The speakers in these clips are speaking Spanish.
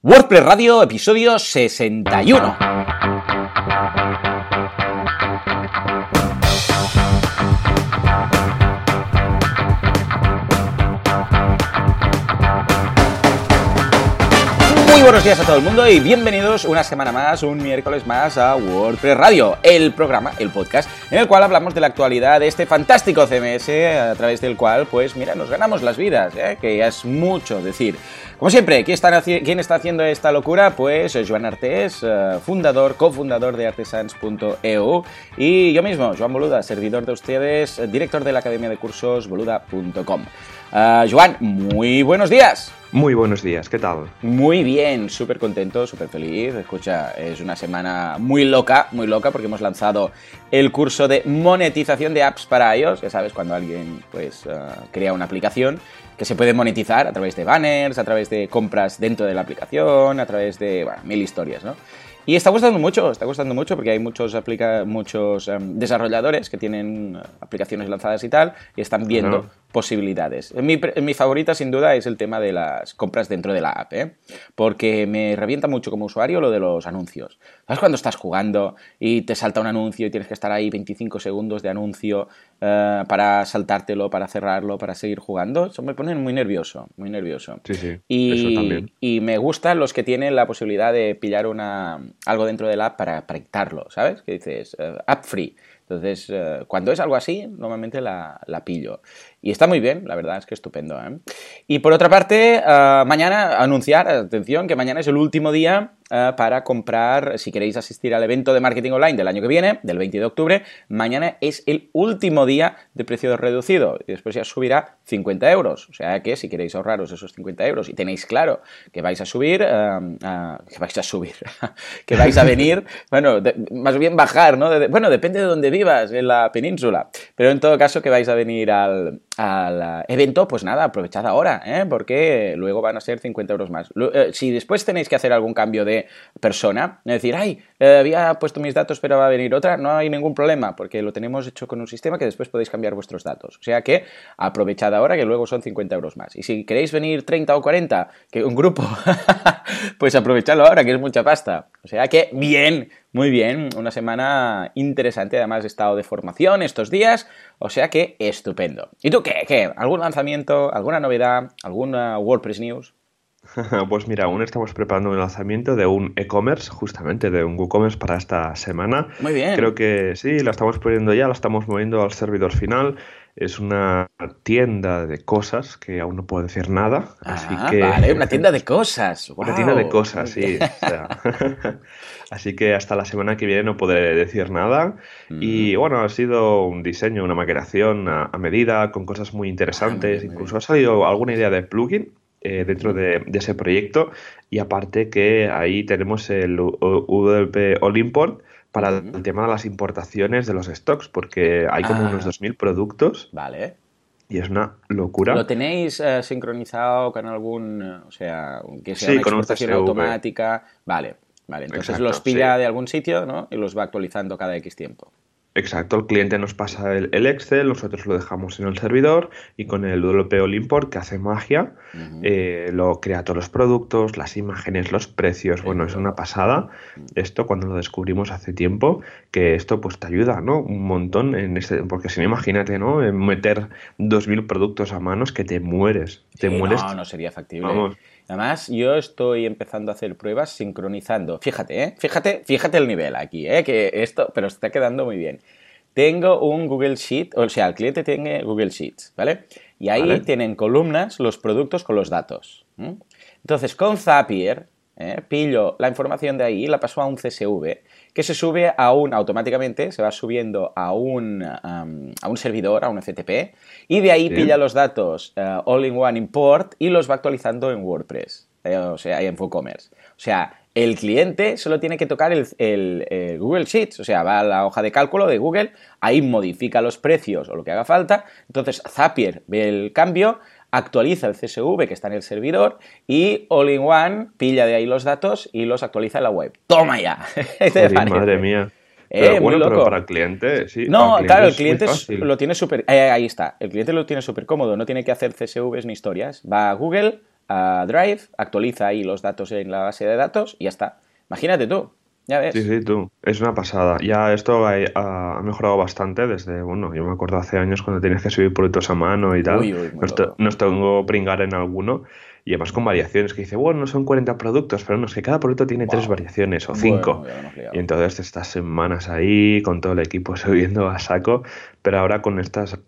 WordPress Radio, episodio 61. Buenos días a todo el mundo y bienvenidos una semana más, un miércoles más a WordPress Radio, el programa, el podcast, en el cual hablamos de la actualidad de este fantástico CMS a través del cual, pues mira, nos ganamos las vidas, ¿eh? que ya es mucho decir. Como siempre, ¿quién está, ¿quién está haciendo esta locura? Pues Joan Artés, eh, fundador, cofundador de artesans.eu y yo mismo, Joan Boluda, servidor de ustedes, director de la academia de cursos boluda.com. Uh, Joan, muy buenos días. Muy buenos días, ¿qué tal? Muy bien, súper contento, súper feliz. Escucha, es una semana muy loca, muy loca, porque hemos lanzado el curso de monetización de apps para iOS. Ya sabes, cuando alguien pues uh, crea una aplicación que se puede monetizar a través de banners, a través de compras dentro de la aplicación, a través de bueno, mil historias, ¿no? Y está gustando mucho, está gustando mucho porque hay muchos, aplica muchos um, desarrolladores que tienen aplicaciones lanzadas y tal y están viendo uh -huh. posibilidades. Mi, mi, favorita sin duda es el tema de las compras dentro de la app, ¿eh? porque me revienta mucho como usuario lo de los anuncios. ¿Sabes cuando estás jugando y te salta un anuncio y tienes que estar ahí 25 segundos de anuncio uh, para saltártelo, para cerrarlo, para seguir jugando? Eso me pone muy nervioso, muy nervioso. Sí, sí, y, eso también. Y me gustan los que tienen la posibilidad de pillar una algo dentro del app para proyectarlo, ¿sabes? Que dices, uh, app free. Entonces, uh, cuando es algo así, normalmente la, la, pillo. Y está muy bien, la verdad es que estupendo. ¿eh? Y por otra parte, uh, mañana anunciar, atención, que mañana es el último día uh, para comprar, si queréis asistir al evento de marketing online del año que viene, del 20 de octubre, mañana es el último día de precio reducido y después ya subirá 50 euros. O sea que si queréis ahorraros esos 50 euros y tenéis claro que vais a subir, que vais a subir, que vais a venir, bueno, más bien bajar, ¿no? Bueno, depende de dónde vivas en la península, pero en todo caso que vais a venir al, al evento, pues nada, aprovechad ahora, ¿eh? porque luego van a ser 50 euros más. Eh, si después tenéis que hacer algún cambio de persona, decir, ay, eh, había puesto mis datos pero va a venir otra, no hay ningún problema, porque lo tenemos hecho con un sistema que después podéis cambiar vuestros datos. O sea que aprovechad ahora que luego son 50 euros más. Y si queréis venir 30 o 40, que un grupo, pues aprovechadlo ahora, que es mucha pasta. O sea que bien, muy bien, una semana interesante, además he estado de formación estos días, o sea que estupendo. ¿Y tú qué? ¿Qué? ¿Algún lanzamiento, alguna novedad, alguna WordPress News? Pues mira, aún estamos preparando un lanzamiento de un e-commerce, justamente de un WooCommerce para esta semana. Muy bien. Creo que sí, la estamos poniendo ya, la estamos moviendo al servidor final. Es una tienda de cosas que aún no puedo decir nada. Así ah, que... Vale, una tienda de cosas. Wow. Una tienda de cosas, sí. O sea... así que hasta la semana que viene no podré decir nada. Mm. Y bueno, ha sido un diseño, una maquetación a, a medida, con cosas muy interesantes. Ah, muy Incluso ha salido alguna idea de plugin eh, dentro de, de, ese proyecto y aparte que ahí tenemos el WP All Import para uh -huh. el tema de las importaciones de los stocks porque hay como ah. unos 2.000 productos. Vale. Y es una locura. ¿Lo tenéis uh, sincronizado con algún, o sea, que sea sí, una exportación automática? Vale, vale. Entonces Exacto, los pilla sí. de algún sitio, ¿no? Y los va actualizando cada X tiempo. Exacto, el cliente nos pasa el, el, Excel, nosotros lo dejamos en el servidor y con el WP All Import que hace magia, uh -huh. eh, lo crea todos los productos, las imágenes, los precios, bueno, es una pasada. Esto cuando lo descubrimos hace tiempo, que esto pues te ayuda, ¿no? Un montón en este, porque si no, imagínate, ¿no? Meter 2.000 productos a manos que te mueres, te sí, mueres. No, no sería factible. Vamos. Además, yo estoy empezando a hacer pruebas sincronizando. Fíjate, ¿eh? Fíjate, fíjate el nivel aquí, ¿eh? Que esto, pero está quedando muy bien. Tengo un Google Sheet, o sea, el cliente tiene Google Sheets, ¿vale? Y ahí ¿Vale? tienen columnas los productos con los datos. ¿eh? Entonces, con Zapier, ¿eh? pillo la información de ahí la paso a un CSV que se sube a un, automáticamente se va subiendo a un, um, a un servidor, a un FTP, y de ahí pilla los datos uh, all-in-one import y los va actualizando en WordPress, eh, o sea, en WooCommerce. O sea, el cliente solo tiene que tocar el, el, el, Google Sheets, o sea, va a la hoja de cálculo de Google, ahí modifica los precios o lo que haga falta, entonces Zapier ve el cambio, actualiza el CSV que está en el servidor y All-in-One pilla de ahí los datos y los actualiza en la web. ¡Toma ya! Joder, madre mía. Eh, pero bueno, pero para el cliente, sí. No, cliente claro, el cliente lo tiene súper. Eh, ahí está. El cliente lo tiene súper cómodo. No tiene que hacer CSVs ni historias. Va a Google, a Drive, actualiza ahí los datos en la base de datos y ya está. Imagínate tú, ya ves. Sí, sí, tú. Es una pasada. Ya esto ha, ha mejorado bastante desde, bueno, yo me acuerdo hace años cuando tenías que subir productos a mano y tal. Uy, uy, nos, nos tengo pringar en alguno. Y además con variaciones que dice, bueno, no son 40 productos, pero no, es que cada producto tiene tres Wow. variaciones o Bueno, cinco. liado. Y entonces estas semanas ahí con todo el equipo subiendo a saco, pero ahora con estas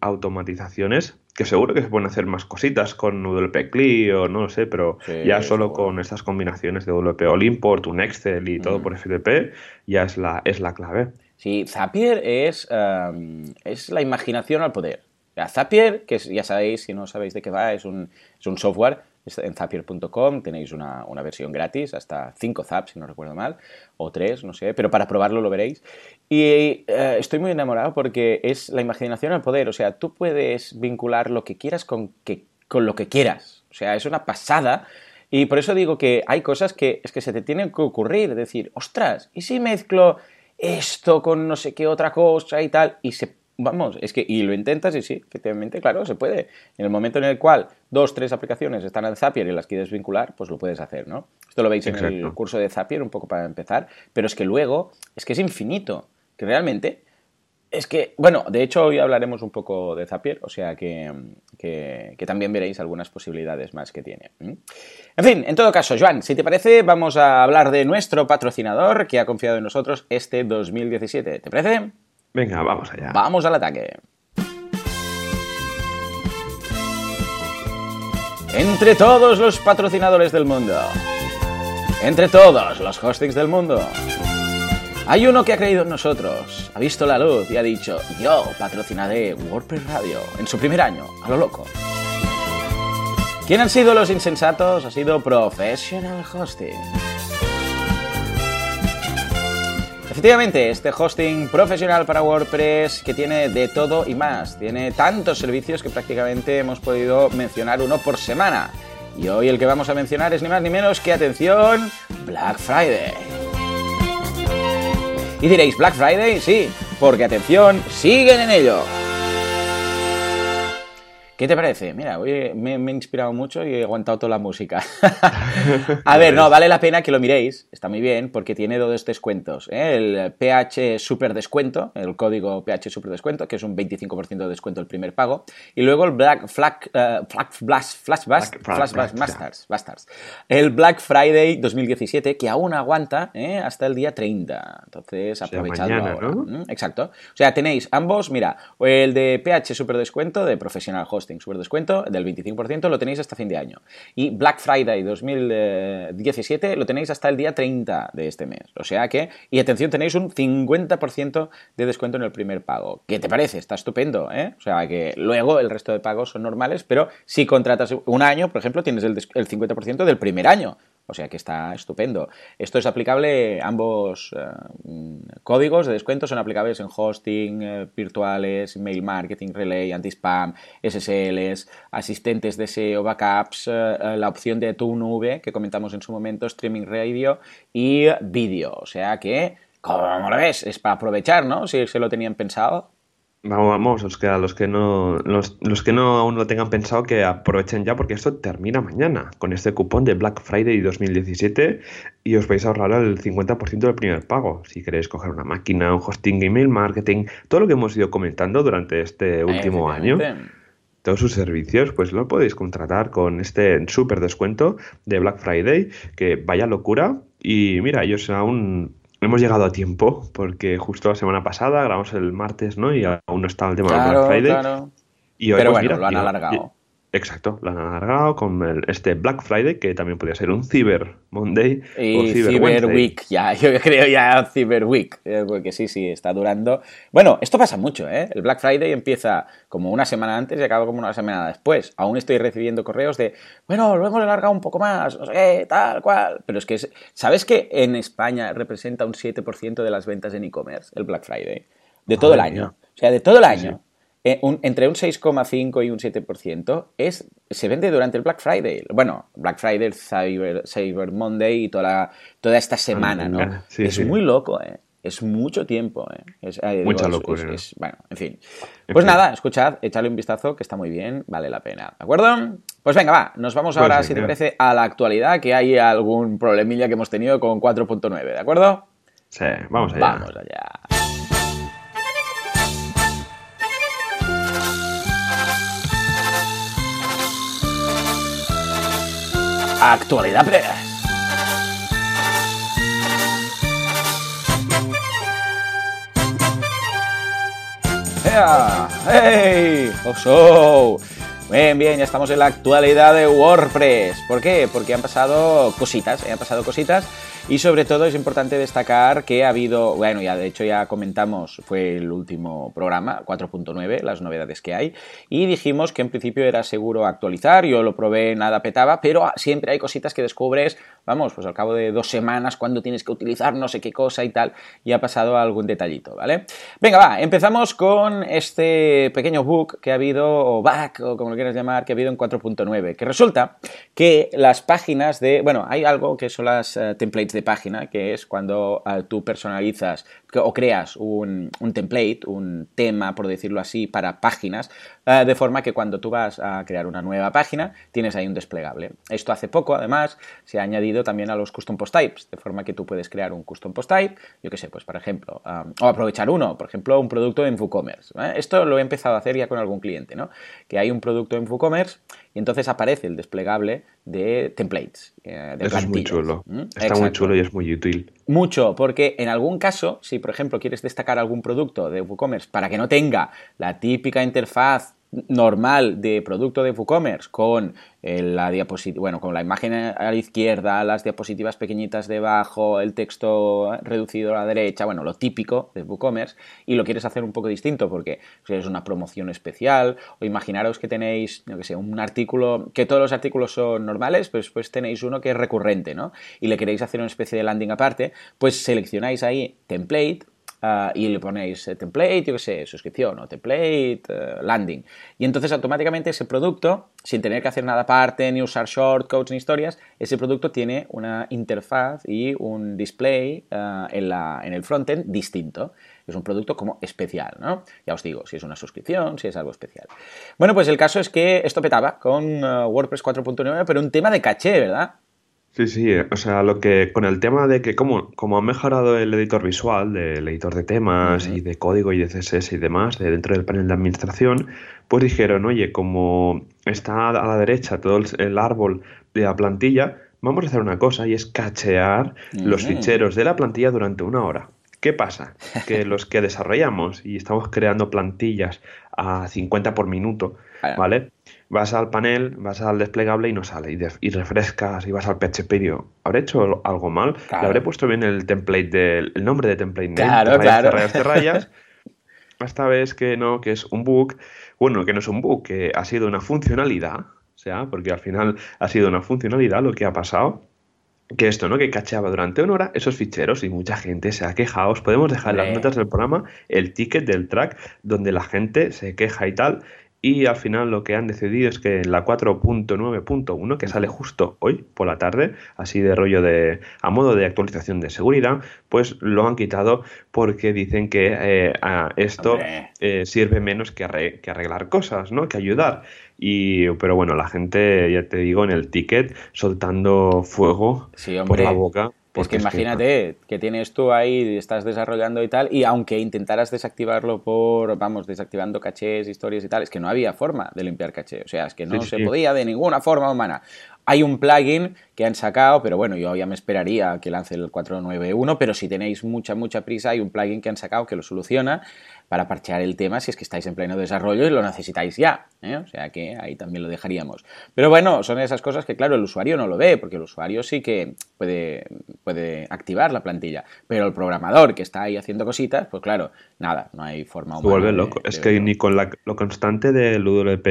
automatizaciones, que seguro que se pueden hacer más cositas con WP CLI o no lo sé, pero Sí, ya solo con estas combinaciones de WP All Import, un Excel y todo por FTP, ya es la, es la clave. Sí, Zapier es, um, es la imaginación al poder. Zapier, que ya sabéis, si no sabéis de qué va, es un, es un software. En zapier.com tenéis una, una versión gratis, hasta 5 zaps, si no recuerdo mal, o 3, no sé, pero para probarlo lo veréis. Y eh, estoy muy enamorado porque es la imaginación al poder. O sea, tú puedes vincular lo que quieras con, que, con lo que quieras. O sea, es una pasada. Y por eso digo que hay cosas que es que se te tienen que ocurrir. Decir, ostras, ¿y si mezclo esto con no sé qué otra cosa y tal? Y se. Vamos, es que. Y lo intentas y sí, efectivamente, claro, se puede. En el momento en el cual dos, tres aplicaciones están en Zapier y las quieres vincular, pues lo puedes hacer, ¿no? Esto lo veis en el curso de Zapier, un poco para empezar. Pero es que luego, es que es infinito. Que realmente. Es que, bueno, de hecho hoy hablaremos un poco de Zapier, o sea que, que- que también veréis algunas posibilidades más que tiene. En fin, en todo caso, Joan, si te parece, vamos a hablar de nuestro patrocinador que ha confiado en nosotros este 2017. ¿Te parece? Venga, vamos allá. Vamos al ataque. Entre todos los patrocinadores del mundo, entre todos los hostings del mundo, hay uno que ha creído en nosotros, ha visto la luz y ha dicho, yo patrocinaré WordPress Radio en su primer año, a lo loco. ¿Quién han sido los insensatos? Ha sido Professional Hosting. Efectivamente, este hosting profesional para WordPress que tiene de todo y más. Tiene tantos servicios que prácticamente hemos podido mencionar uno por semana. Y hoy el que vamos a mencionar es ni más ni menos que, atención, Black Friday. Y diréis, ¿Black Friday? Sí, porque atención, siguen en ello. ¿Qué te parece? Mira, hoy me, me he inspirado mucho y he aguantado toda la música. a ver, no, vale la pena que lo miréis, está muy bien, porque tiene dos descuentos. ¿eh? El PH Super Descuento, el código PH Super Descuento, que es un 25% de descuento el primer pago, y luego el Black Flag, eh, Flag Flash Black- Flash Bast- Black- Bastards. El Black Friday 2017, que aún aguanta ¿eh? hasta el día 30. Entonces, aprovechadlo mañana. ¿no? ¿Mm? Exacto. O sea, tenéis ambos, mira, el de PH Super Descuento, de Professional Hosting Super Descuento, del 25%, lo tenéis hasta fin de año. Y Black Friday 2017 lo tenéis hasta el día 30 de este mes. O sea que, y atención, tenéis un 50% de descuento en el primer pago. ¿Qué te parece? Está estupendo, ¿eh? O sea que luego el resto de pagos son normales, pero si contratas un año, por ejemplo, tienes el, des- el 50% del primer año. O sea que está estupendo. Esto es aplicable, ambos eh, códigos de descuento son aplicables en hosting, eh, virtuales, mail marketing, relay, anti-spam, SSLs, asistentes de SEO, backups, eh, la opción de tu nube que comentamos en su momento, streaming radio y vídeo. O sea que, como lo ves, es para aprovechar, ¿no? Si se lo tenían pensado. Vamos, vamos, los que, a los que no, los, los que no aún lo tengan pensado que aprovechen ya porque esto termina mañana con este cupón de Black Friday 2017 y os vais a ahorrar el 50% del primer pago. Si queréis coger una máquina, un hosting, email marketing, todo lo que hemos ido comentando durante este último año, todos sus servicios, pues lo podéis contratar con este súper descuento de Black Friday, que vaya locura. Y mira, ellos aún hemos llegado a tiempo, porque justo la semana pasada grabamos el martes, ¿no? Y aún no está el tema del Claro, Black Friday. claro. Y hoy, Pero pues, bueno, mira, lo han alargado. Exacto, lo han alargado con el- este Black Friday, que también podría ser un Cyber Monday o Y Cyber, Cyber. Week, ya, yo creo ya Cyber Week, eh, porque sí, sí, está durando. Bueno, esto pasa mucho, ¿eh? El Black Friday empieza como una semana antes y acaba como una semana después. Aún estoy recibiendo correos de, bueno, lo hemos alargado un poco más, no sé qué, tal cual. Pero es que, es- ¿sabes que en España representa un 7% de las ventas en e-commerce, el Black Friday? De todo el año. O sea, de todo el año. Un- entre un 6,5 y un 7% es, se vende durante el Black Friday. Bueno, Black Friday, Cyber, Cyber Monday y toda, la- toda esta semana, ¿no? sí, es sí. muy loco, ¿eh? Es mucho tiempo, ¿eh? Es, eh, Mucha locura. es- es- bueno, en fin. En Pues fin. nada, escuchad, echadle un vistazo que está muy bien, vale la pena. ¿De acuerdo? Pues venga, va, nos vamos ahora, pues si te parece, a la actualidad, que hay algún problemilla que hemos tenido con 4.9, ¿de acuerdo? Sí, vamos allá. Vamos allá. Actualidad Press. ¡Hey! ¡Oso! Bien, bien, ya estamos en la actualidad de WordPress. ¿Por qué? Porque han pasado cositas, ¿eh? han pasado cositas y sobre todo es importante destacar que ha habido, bueno, ya de hecho ya comentamos, fue el último programa, 4.9, las novedades que hay, y dijimos que en principio era seguro actualizar, yo lo probé, nada petaba, pero siempre hay cositas que descubres, vamos, pues al cabo de dos semanas cuando tienes que utilizar no sé qué cosa y tal, y ha pasado algún detallito, ¿vale? Venga, va, empezamos con este pequeño bug que ha habido, o bug, o como lo quieras llamar, que ha habido en 4.9, que resulta que las páginas de, bueno, hay algo que son las eh, templates de página, que es cuando eh, tú personalizas o creas un, template, un tema, por decirlo así, para páginas, eh, de forma que cuando tú vas a crear una nueva página, tienes ahí un desplegable. Esto hace poco, además, se ha añadido también a los custom post types, de forma que tú puedes crear un custom post type, yo que sé, pues por ejemplo, o aprovechar uno, por ejemplo, un producto en WooCommerce. Esto lo he empezado a hacer ya con algún cliente, ¿no? Que hay un producto en WooCommerce y entonces aparece el desplegable de templates. Eh, de Eso es muy chulo. ¿Mm? Está muy chulo y es muy útil. Mucho, porque en algún caso, si por ejemplo quieres destacar algún producto de WooCommerce para que no tenga la típica interfaz normal de producto de WooCommerce con eh, la bueno, con la imagen a la izquierda, las diapositivas pequeñitas debajo, el texto reducido a la derecha, bueno, lo típico de WooCommerce, y lo quieres hacer un poco distinto porque es una promoción especial, o imaginaros que tenéis, no que sé, un artículo, que todos los artículos son normales, pues pues tenéis uno que es recurrente, ¿no? Y le queréis hacer una especie de landing aparte, pues seleccionáis ahí template, Ah, y le ponéis eh, template, yo qué sé, suscripción o template, eh, landing. Y entonces automáticamente ese producto, sin tener que hacer nada aparte, ni usar shortcodes ni historias, ese producto tiene una interfaz y un display ah, en, la, en el frontend distinto. Es un producto como especial, ¿no? Ya os digo, si es una suscripción, si es algo especial. Bueno, pues el caso es que esto petaba con ah, WordPress 4.9, pero un tema de caché, ¿verdad? Sí, sí, o sea, lo que con el tema de que como, como ha mejorado el editor visual, del editor de temas y de código y de CSS y demás, de dentro del panel de administración, pues dijeron, oye, como está a la derecha todo el, árbol de la plantilla, vamos a hacer una cosa y es cachear los ficheros de la plantilla durante una hora. ¿Qué pasa? Que los que desarrollamos y estamos creando plantillas a 50 por minuto, ¿vale? Vas al panel, vas al desplegable y no sale. Y, refrescas y vas al PHP y digo, ¿habré hecho algo mal? ¿Le habré puesto bien el template del el nombre de template claro, name? Claro, rayas, de rayas. Esta vez que no, que es un bug. Bueno, que no es un bug, que ha sido una funcionalidad. O sea, porque al final ha sido una funcionalidad lo que ha pasado que esto, ¿no? Que cacheaba durante una hora esos ficheros y mucha gente se ha quejado. Os podemos dejar en las notas del programa el ticket del track donde la gente se queja y tal. Y al final lo que han decidido es que en la 4.9.1, que sale justo hoy por la tarde, así de rollo de a modo de actualización de seguridad, pues lo han quitado porque dicen que eh, esto eh, sirve menos que, arreglar cosas, ¿no? Que ayudar. Y, pero bueno, la gente, ya te digo, en el ticket soltando fuego por la boca es que imagínate que... tienes tú ahí, estás desarrollando y tal, y aunque intentaras desactivarlo por, vamos, desactivando cachés, historias y tal, es que no había forma de limpiar caché. O sea, es que no se podía de ninguna forma humana. Hay un plugin que han sacado, pero bueno, yo ya me esperaría que lance el 491, pero si tenéis mucha, mucha prisa, hay un plugin que han sacado que lo soluciona para parchear el tema si es que estáis en pleno desarrollo y lo necesitáis ya. ¿eh? O sea que ahí también lo dejaríamos. Pero bueno, son esas cosas que claro, el usuario no lo ve, porque el usuario sí que puede, puede activar la plantilla, pero el programador que está ahí haciendo cositas, pues claro, nada, no hay forma humana. Se vuelve loco. es que ni con la, lo constante del UWP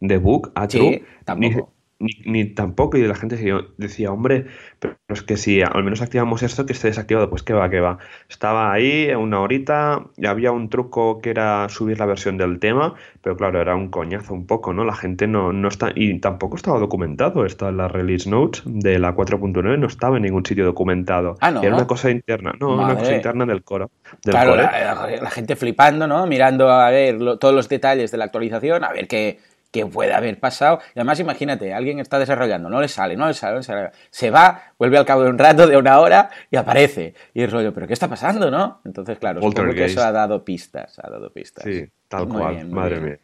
de book a true, tampoco ni, ni, tampoco, y la gente decía, hombre, pero es que si al menos activamos esto, que esté desactivado, pues que va, que va. Estaba ahí una horita, y había un truco que era subir la versión del tema, pero claro, era un coñazo un poco, ¿no? La gente no, no está, y tampoco estaba documentado, esto en la release notes de la 4.9 no estaba en ningún sitio documentado. Ah, no. Era una cosa interna, no, una cosa interna del coro. claro, La, gente flipando, ¿no? Mirando a ver todos los detalles de la actualización, a ver qué que puede haber pasado. Y además, imagínate, alguien está desarrollando, no le sale, no le sale, no le sale. Se va, vuelve al cabo de un rato, de una hora, y aparece. Y el rollo, ¿pero qué está pasando, no? Entonces, claro, supongo que eso ha dado pistas, ha dado pistas. Sí, tal cual, madre mía.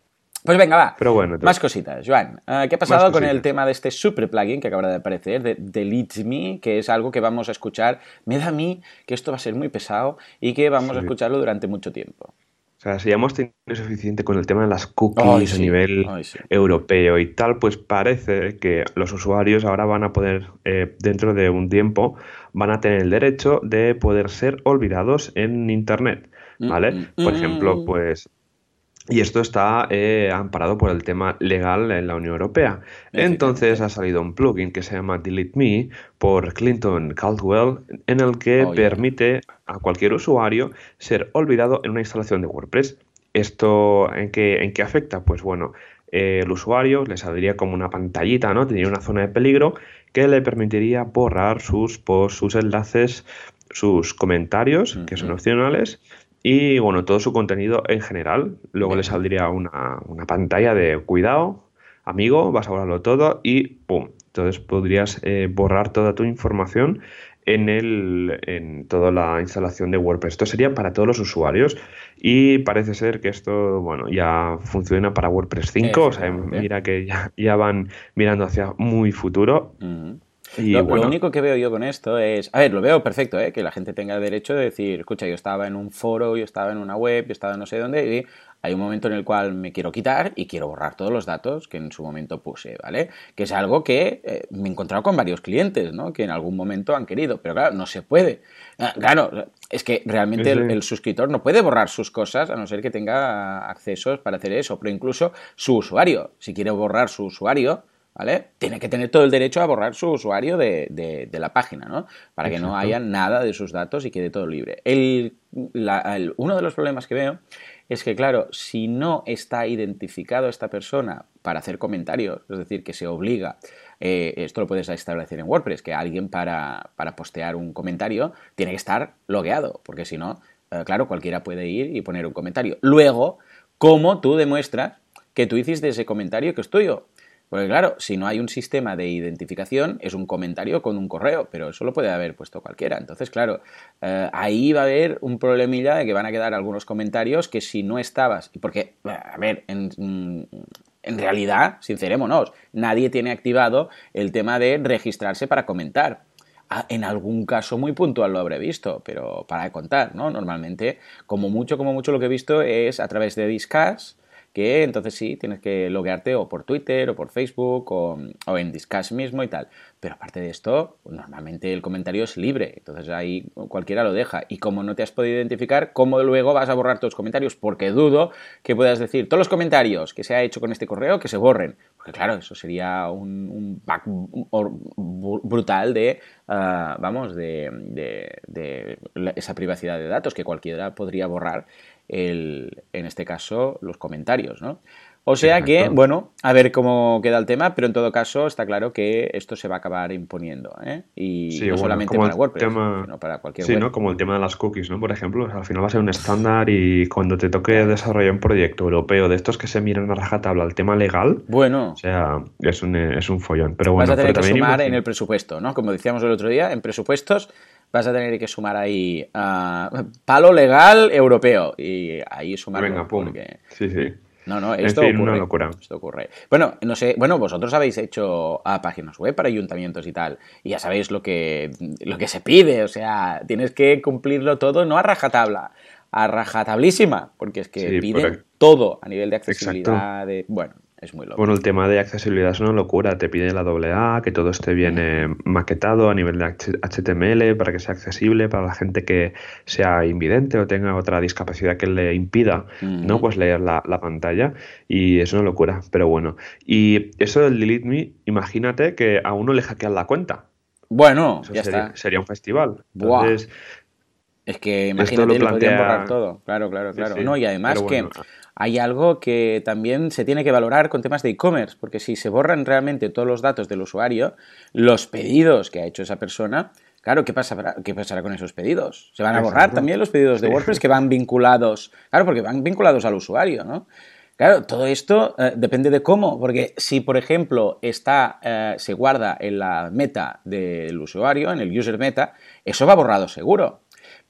Pues venga, va. Pero bueno, más cositas. Joan, eh, ¿qué ha pasado con el tema de este super plugin que acaba de aparecer, de Delete Me, que es algo que vamos a escuchar? Me da a mí que esto va a ser muy pesado y que vamos a escucharlo durante mucho tiempo. O sea, si ya hemos tenido suficiente con el tema de las cookies a nivel europeo y tal, pues parece que los usuarios ahora van a poder, eh, dentro de un tiempo, van a tener el derecho de poder ser olvidados en Internet. Mm, ¿Vale? Mm, Por ejemplo, mm. pues y esto está eh, amparado por el tema legal en la Unión Europea. Entonces ha salido un plugin que se llama Delete Me por Clinton Caldwell, en el que oh, permite a cualquier usuario ser olvidado en una instalación de WordPress. ¿Esto en qué, en qué afecta? Pues bueno, eh, el usuario le saldría como una pantallita, ¿no? Tendría una zona de peligro que le permitiría borrar sus posts, sus enlaces, sus comentarios, que son opcionales, y bueno, todo su contenido en general. Luego le saldría una, pantalla de cuidado, amigo, vas a borrarlo todo y ¡pum! Entonces podrías eh, borrar toda tu información en, el, en toda la instalación de WordPress. Esto sería para todos los usuarios y parece ser que esto, bueno, ya funciona para WordPress 5, o sea, mira que ya, van mirando hacia muy futuro lo, único que veo yo con esto es, a ver, lo veo perfecto, ¿eh? que la gente tenga derecho de decir, escucha, yo estaba en un foro, yo estaba en una web, yo estaba no sé dónde, y hay un momento en el cual me quiero quitar y quiero borrar todos los datos que en su momento puse, ¿vale? Que es algo que eh, me he encontrado con varios clientes, ¿no? Que en algún momento han querido, pero claro, no se puede. Ah, claro, es que realmente el, suscriptor no puede borrar sus cosas a no ser que tenga accesos para hacer eso, pero incluso su usuario, si quiere borrar su usuario, ¿vale? Tiene que tener todo el derecho a borrar su usuario de, la página, ¿no? Para que no haya nada de sus datos y quede todo libre. uno de los problemas que veo es que, claro, si no está identificado esta persona para hacer comentarios, es decir, que se obliga, eh, esto lo puedes establecer en WordPress, que alguien para, postear un comentario tiene que estar logueado, porque si no, eh, claro, cualquiera puede ir y poner un comentario. Luego, ¿cómo tú demuestras que tú hiciste ese comentario que es tuyo? Porque claro, si no hay un sistema de identificación, es un comentario con un correo, pero eso lo puede haber puesto cualquiera. Entonces, claro, eh, ahí va a haber un problemilla de que van a quedar algunos comentarios que si no estabas, porque, a ver, en, en realidad, sincerémonos, nadie tiene activado el tema de registrarse para comentar. Ah, en algún caso muy puntual lo habré visto, pero para contar, ¿no? Normalmente, como mucho, como mucho lo que he visto es a través de Discuss, que entonces sí, tienes que loguearte o por Twitter o por Facebook o, en Discuss mismo y tal. Pero aparte de esto, normalmente el comentario es libre, entonces ahí cualquiera lo deja. Y como no te has podido identificar, ¿cómo luego vas a borrar tus comentarios? Porque dudo que puedas decir todos los comentarios que se ha hecho con este correo que se borren. Porque claro, eso sería un, bug brutal de, ah, vamos, de esa privacidad de datos que cualquiera podría borrar el, en este caso, los comentarios, ¿no? O sea que, bueno, a ver cómo queda el tema, pero en todo caso está claro que esto se va a acabar imponiendo, ¿eh? Y no solamente para WordPress, sino para cualquier Sí, ¿no? Como el tema de las cookies, ¿no? Por ejemplo, al final va a ser un estándar y cuando te toque desarrollar un proyecto europeo de estos que se miran a rajatabla el tema legal, bueno, o sea, es un, es un follón. Pero bueno, vas a tener que sumar en el presupuesto, ¿no? Como decíamos el otro día, en presupuestos vas a tener que sumar ahí uh, palo legal europeo y ahí sumar Venga, pum. Sí, sí. No, no, esto ocurre. Una locura. Esto ocurre. Bueno, no sé, bueno, vosotros habéis hecho a páginas web para ayuntamientos y tal, y ya sabéis lo que, lo que se pide, o sea, tienes que cumplirlo todo, no a rajatabla, a rajatablísima, porque es que piden todo a nivel de accesibilidad, de, bueno, es muy loco. Bueno, el tema de accesibilidad es una locura. Te pide la AA, que todo esté bien eh, maquetado a nivel de HTML para que sea accesible para la gente que sea invidente o tenga otra discapacidad que le impida no pues leer la, pantalla. Y es una locura, pero bueno. Y eso del Delete Me, imagínate que a uno le hackean la cuenta. Bueno, ya sería, está. Sería un festival. Entonces, es que imagínate, lo, plantea... borrar todo. Claro, claro, claro. no, y además que hay algo que también se tiene que valorar con temas de e-commerce, porque si se borran realmente todos los datos del usuario, los pedidos que ha hecho esa persona, claro, ¿qué pasará, qué pasará con esos pedidos? ¿Se van a borrar también los pedidos de WordPress que van vinculados? Claro, porque van vinculados al usuario, ¿no? Claro, todo esto eh, depende de cómo, porque si, por ejemplo, está, eh, se guarda en la meta del usuario, en el user meta, eso va borrado seguro.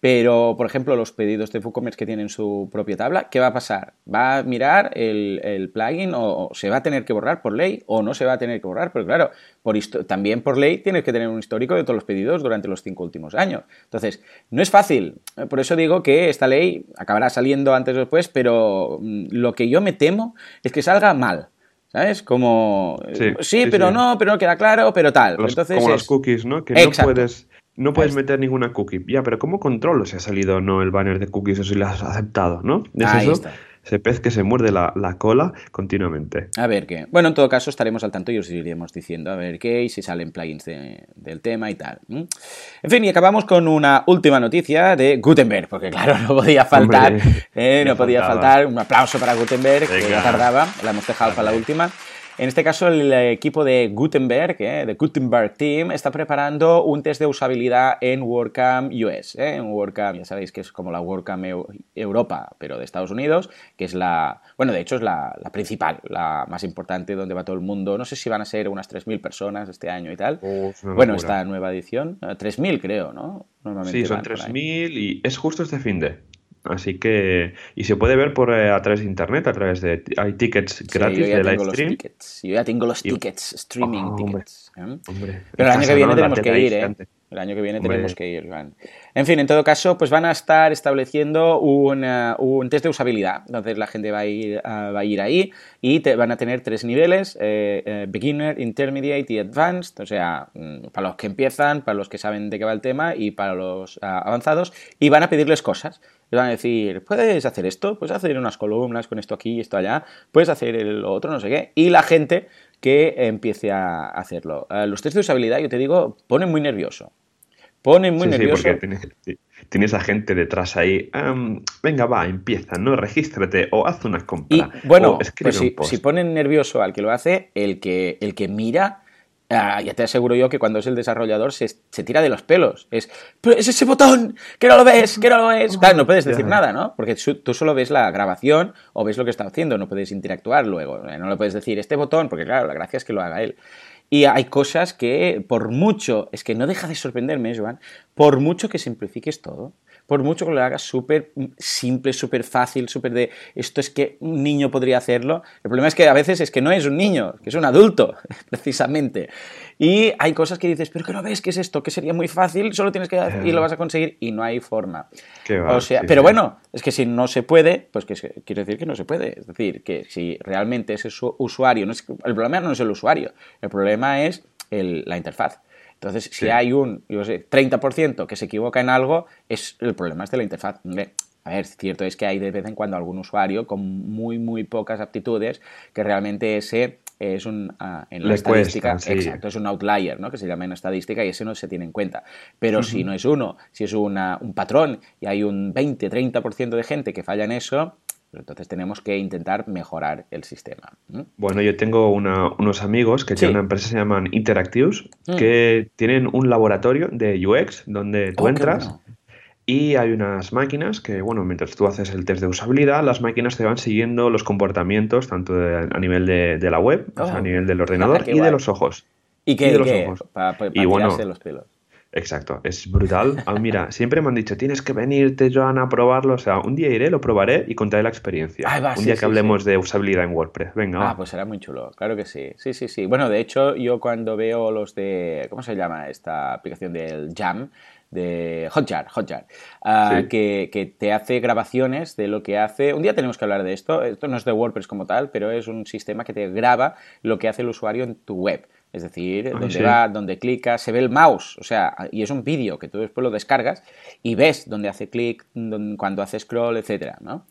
Pero, por ejemplo, los pedidos de WooCommerce que tienen su propia tabla, ¿qué va a pasar? ¿Va a mirar el, plugin o, se va a tener que borrar por ley o no se va a tener que borrar? Pero claro, por también por ley tienes que tener un histórico de todos los pedidos durante los cinco últimos años. Entonces, no es fácil. Por eso digo que esta ley acabará saliendo antes o después, pero mm, lo que yo me temo es que salga mal. ¿Sabes? Como. Sí, pero no, pero no queda claro, pero tal. Entonces como las cookies, ¿no? Que no puedes no puedes meter ninguna cookie. Ya, pero ¿cómo controlo si ha salido o no el banner de cookies o si lo has aceptado, no? ¿Es eso? Está. Ese pez que se muerde la, cola continuamente. A ver qué. Bueno, en todo caso estaremos al tanto y os iremos diciendo a ver qué y si salen plugins del tema y tal. En fin, y acabamos con una última noticia de Gutenberg, porque claro, no podía faltar, eh, no podía faltar un aplauso para Gutenberg, que ya tardaba, la hemos dejado para la última. En este caso, el equipo de Gutenberg, eh, de Gutenberg Team, está preparando un test de usabilidad en WordCamp US. Eh, en WordCamp, ya sabéis que es como la WordCamp Europa, pero de Estados Unidos, que es la, bueno, de hecho es la, principal, la más importante, donde va todo el mundo. No sé si van a ser unas 3.000 personas este año y tal. Oh, bueno, esta nueva edición, 3.000 eh, creo, ¿no? sí, son 3.000 y es justo este fin de. Así que, y se puede ver por eh, a través de internet, a través de, hay tickets gratis de live stream. Yo ya tengo los tickets, streaming oh, tickets. ¿eh? Pero el año que viene tenemos que ir, ¿eh? El año que viene tenemos que ir. En fin, en todo caso, pues van a estar estableciendo un, un test de usabilidad. Entonces la gente va a ir, va a ir ahí y te, van a tener tres niveles, beginner, intermediate y advanced. O sea, mm, para los que empiezan, para los que saben de qué va el tema y para los ah, avanzados. Y van a pedirles cosas les van a decir, puedes hacer esto, puedes hacer unas columnas con esto aquí y esto allá, puedes hacer el otro, no sé qué. Y la gente que empiece a hacerlo. Eh, los test de usabilidad, yo te digo, ponen muy nervioso. Ponen muy nervioso. Sí, porque tienes, a gente detrás ahí. venga, va, empieza, ¿no? Regístrate o haz una compra. Y, bueno, pues si, si, ponen nervioso al que lo hace, el que, el que mira Ah, ya te aseguro yo que cuando es el desarrollador se, tira de los pelos. Es, pero es ese botón, que no lo ves, que no lo ves. Claro, no puedes decir nada, ¿no? Porque tú solo ves la grabación o ves lo que está haciendo, no puedes interactuar luego. Eh, no le puedes decir este botón, porque claro, la gracia es que lo haga él. Y hay cosas que, por mucho, es que no deja de sorprenderme, Joan, por mucho que simplifiques todo, por mucho que lo hagas súper simple, súper fácil, súper de esto es que un niño podría hacerlo. El problema es que a veces es que no es un niño, que es un adulto, precisamente. Y hay cosas que dices, pero que no ves qué es esto, que sería muy fácil, solo tienes que y lo vas a conseguir y no hay forma. o sea, pero bueno, es que si no se puede, pues que quiere decir que no se puede. Es decir, que si realmente ese usuario, no es, el problema no es el usuario, el problema es la interfaz. Entonces, si hay un, yo sé, 30% que se equivoca en algo, es, el problema es de la interfaz. A ver, cierto es que hay de vez en cuando algún usuario con muy, muy pocas aptitudes que realmente ese es un, ah, en la estadística, exacto, es un outlier, ¿no? que se llama en estadística y ese no se tiene en cuenta. Pero si no es uno, si es una, un patrón y hay un 20-30% de gente que falla en eso, entonces tenemos que intentar mejorar el sistema. Bueno, yo tengo unos amigos que tienen una empresa que se llaman Interactives, mm. que tienen un laboratorio de UX donde tú oh, entras y hay unas máquinas que, bueno, mientras tú haces el test de usabilidad, las máquinas te van siguiendo los comportamientos tanto a nivel de, la web, a oh. nivel del ordenador y de los ojos. ¿Y qué? de los ojos. Y bueno, los pelos. Exacto, es brutal. Ah, mira, siempre me han dicho, tienes que venirte, Joan, a probarlo. O sea, un día iré, lo probaré y contaré la experiencia. un día que hablemos de usabilidad en WordPress. Venga. Ah, pues será muy chulo, claro que sí. Sí, sí, sí. Bueno, de hecho, yo cuando veo los de. ¿Cómo se llama esta aplicación del Jam? de Hotjar, Hotjar ah, que, que, te hace grabaciones de lo que hace. Un día tenemos que hablar de esto. Esto no es de WordPress como tal, pero es un sistema que te graba lo que hace el usuario en tu web. Es decir, donde va, donde clica, se ve el mouse, o sea, y es un vídeo que tú después lo descargas y ves dónde hace clic, cuando hace scroll, etcétera, ¿no?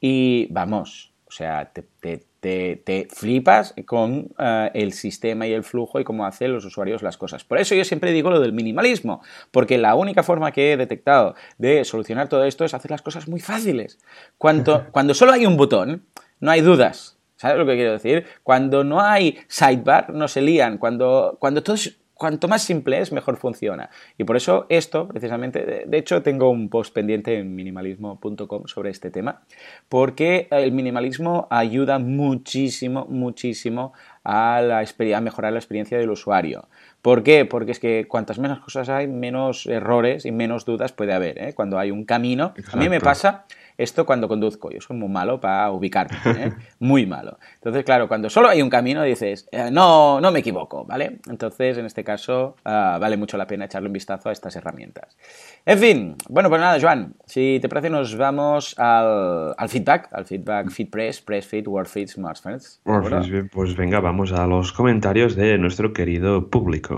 Y vamos, o sea, te, flipas con eh, el sistema y el flujo y cómo hacen los usuarios las cosas. Por eso yo siempre digo lo del minimalismo, porque la única forma que he detectado de solucionar todo esto es hacer las cosas muy fáciles. Cuando, cuando solo hay un botón, no hay dudas. ¿Sabes lo que quiero decir? Cuando no hay sidebar, no se lían. Cuando, cuando todo es cuanto más simple es, mejor funciona. Y por eso esto, precisamente, de, hecho tengo un post pendiente en minimalismo.com sobre este tema, porque el minimalismo ayuda muchísimo, muchísimo a, la, a mejorar la experiencia del usuario. ¿Por qué? Porque es que cuantas menos cosas hay, menos errores y menos dudas puede haber. ¿eh? Cuando hay un camino, a mí me pasa esto cuando conduzco, yo soy muy malo para ubicarme, ¿eh? muy malo. Entonces, claro, cuando solo hay un camino dices, eh, no, no me equivoco, ¿vale? Entonces, en este caso, ah, vale mucho la pena echarle un vistazo a estas herramientas. En fin, bueno, pues nada, Joan, si te parece, nos vamos al, feedback, al feedback FeedPress, PressFeed, WordFeed, SmartFeeds. Pues venga, vamos a los comentarios de nuestro querido público.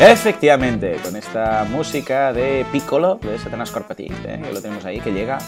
Efectivamente, con esta música de Piccolo de Satanás Corpatic, ¿eh? que lo tenemos ahí, que llega.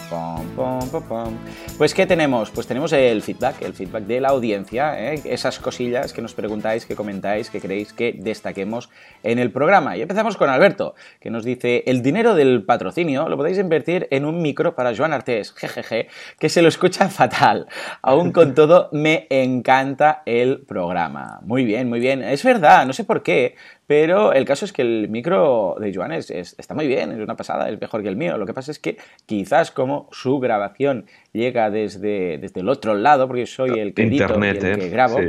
pues, ¿qué tenemos? Pues tenemos el feedback, el feedback de la audiencia, ¿eh? esas cosillas que nos preguntáis, que comentáis, que queréis que destaquemos en el programa. Y empezamos con Alberto, que nos dice: El dinero del patrocinio lo podéis invertir en un micro para Joan Artés, jejeje, que se lo escucha fatal. Aún con todo, me encanta el programa. Muy bien, muy bien. Es verdad, no sé por qué, pero el caso es que el micro de Joan es, está muy bien, es una pasada, es mejor que el mío. Lo que pasa es que quizás como su grabación llega desde, desde el otro lado, porque soy el que edito y el que ¿eh? grabo,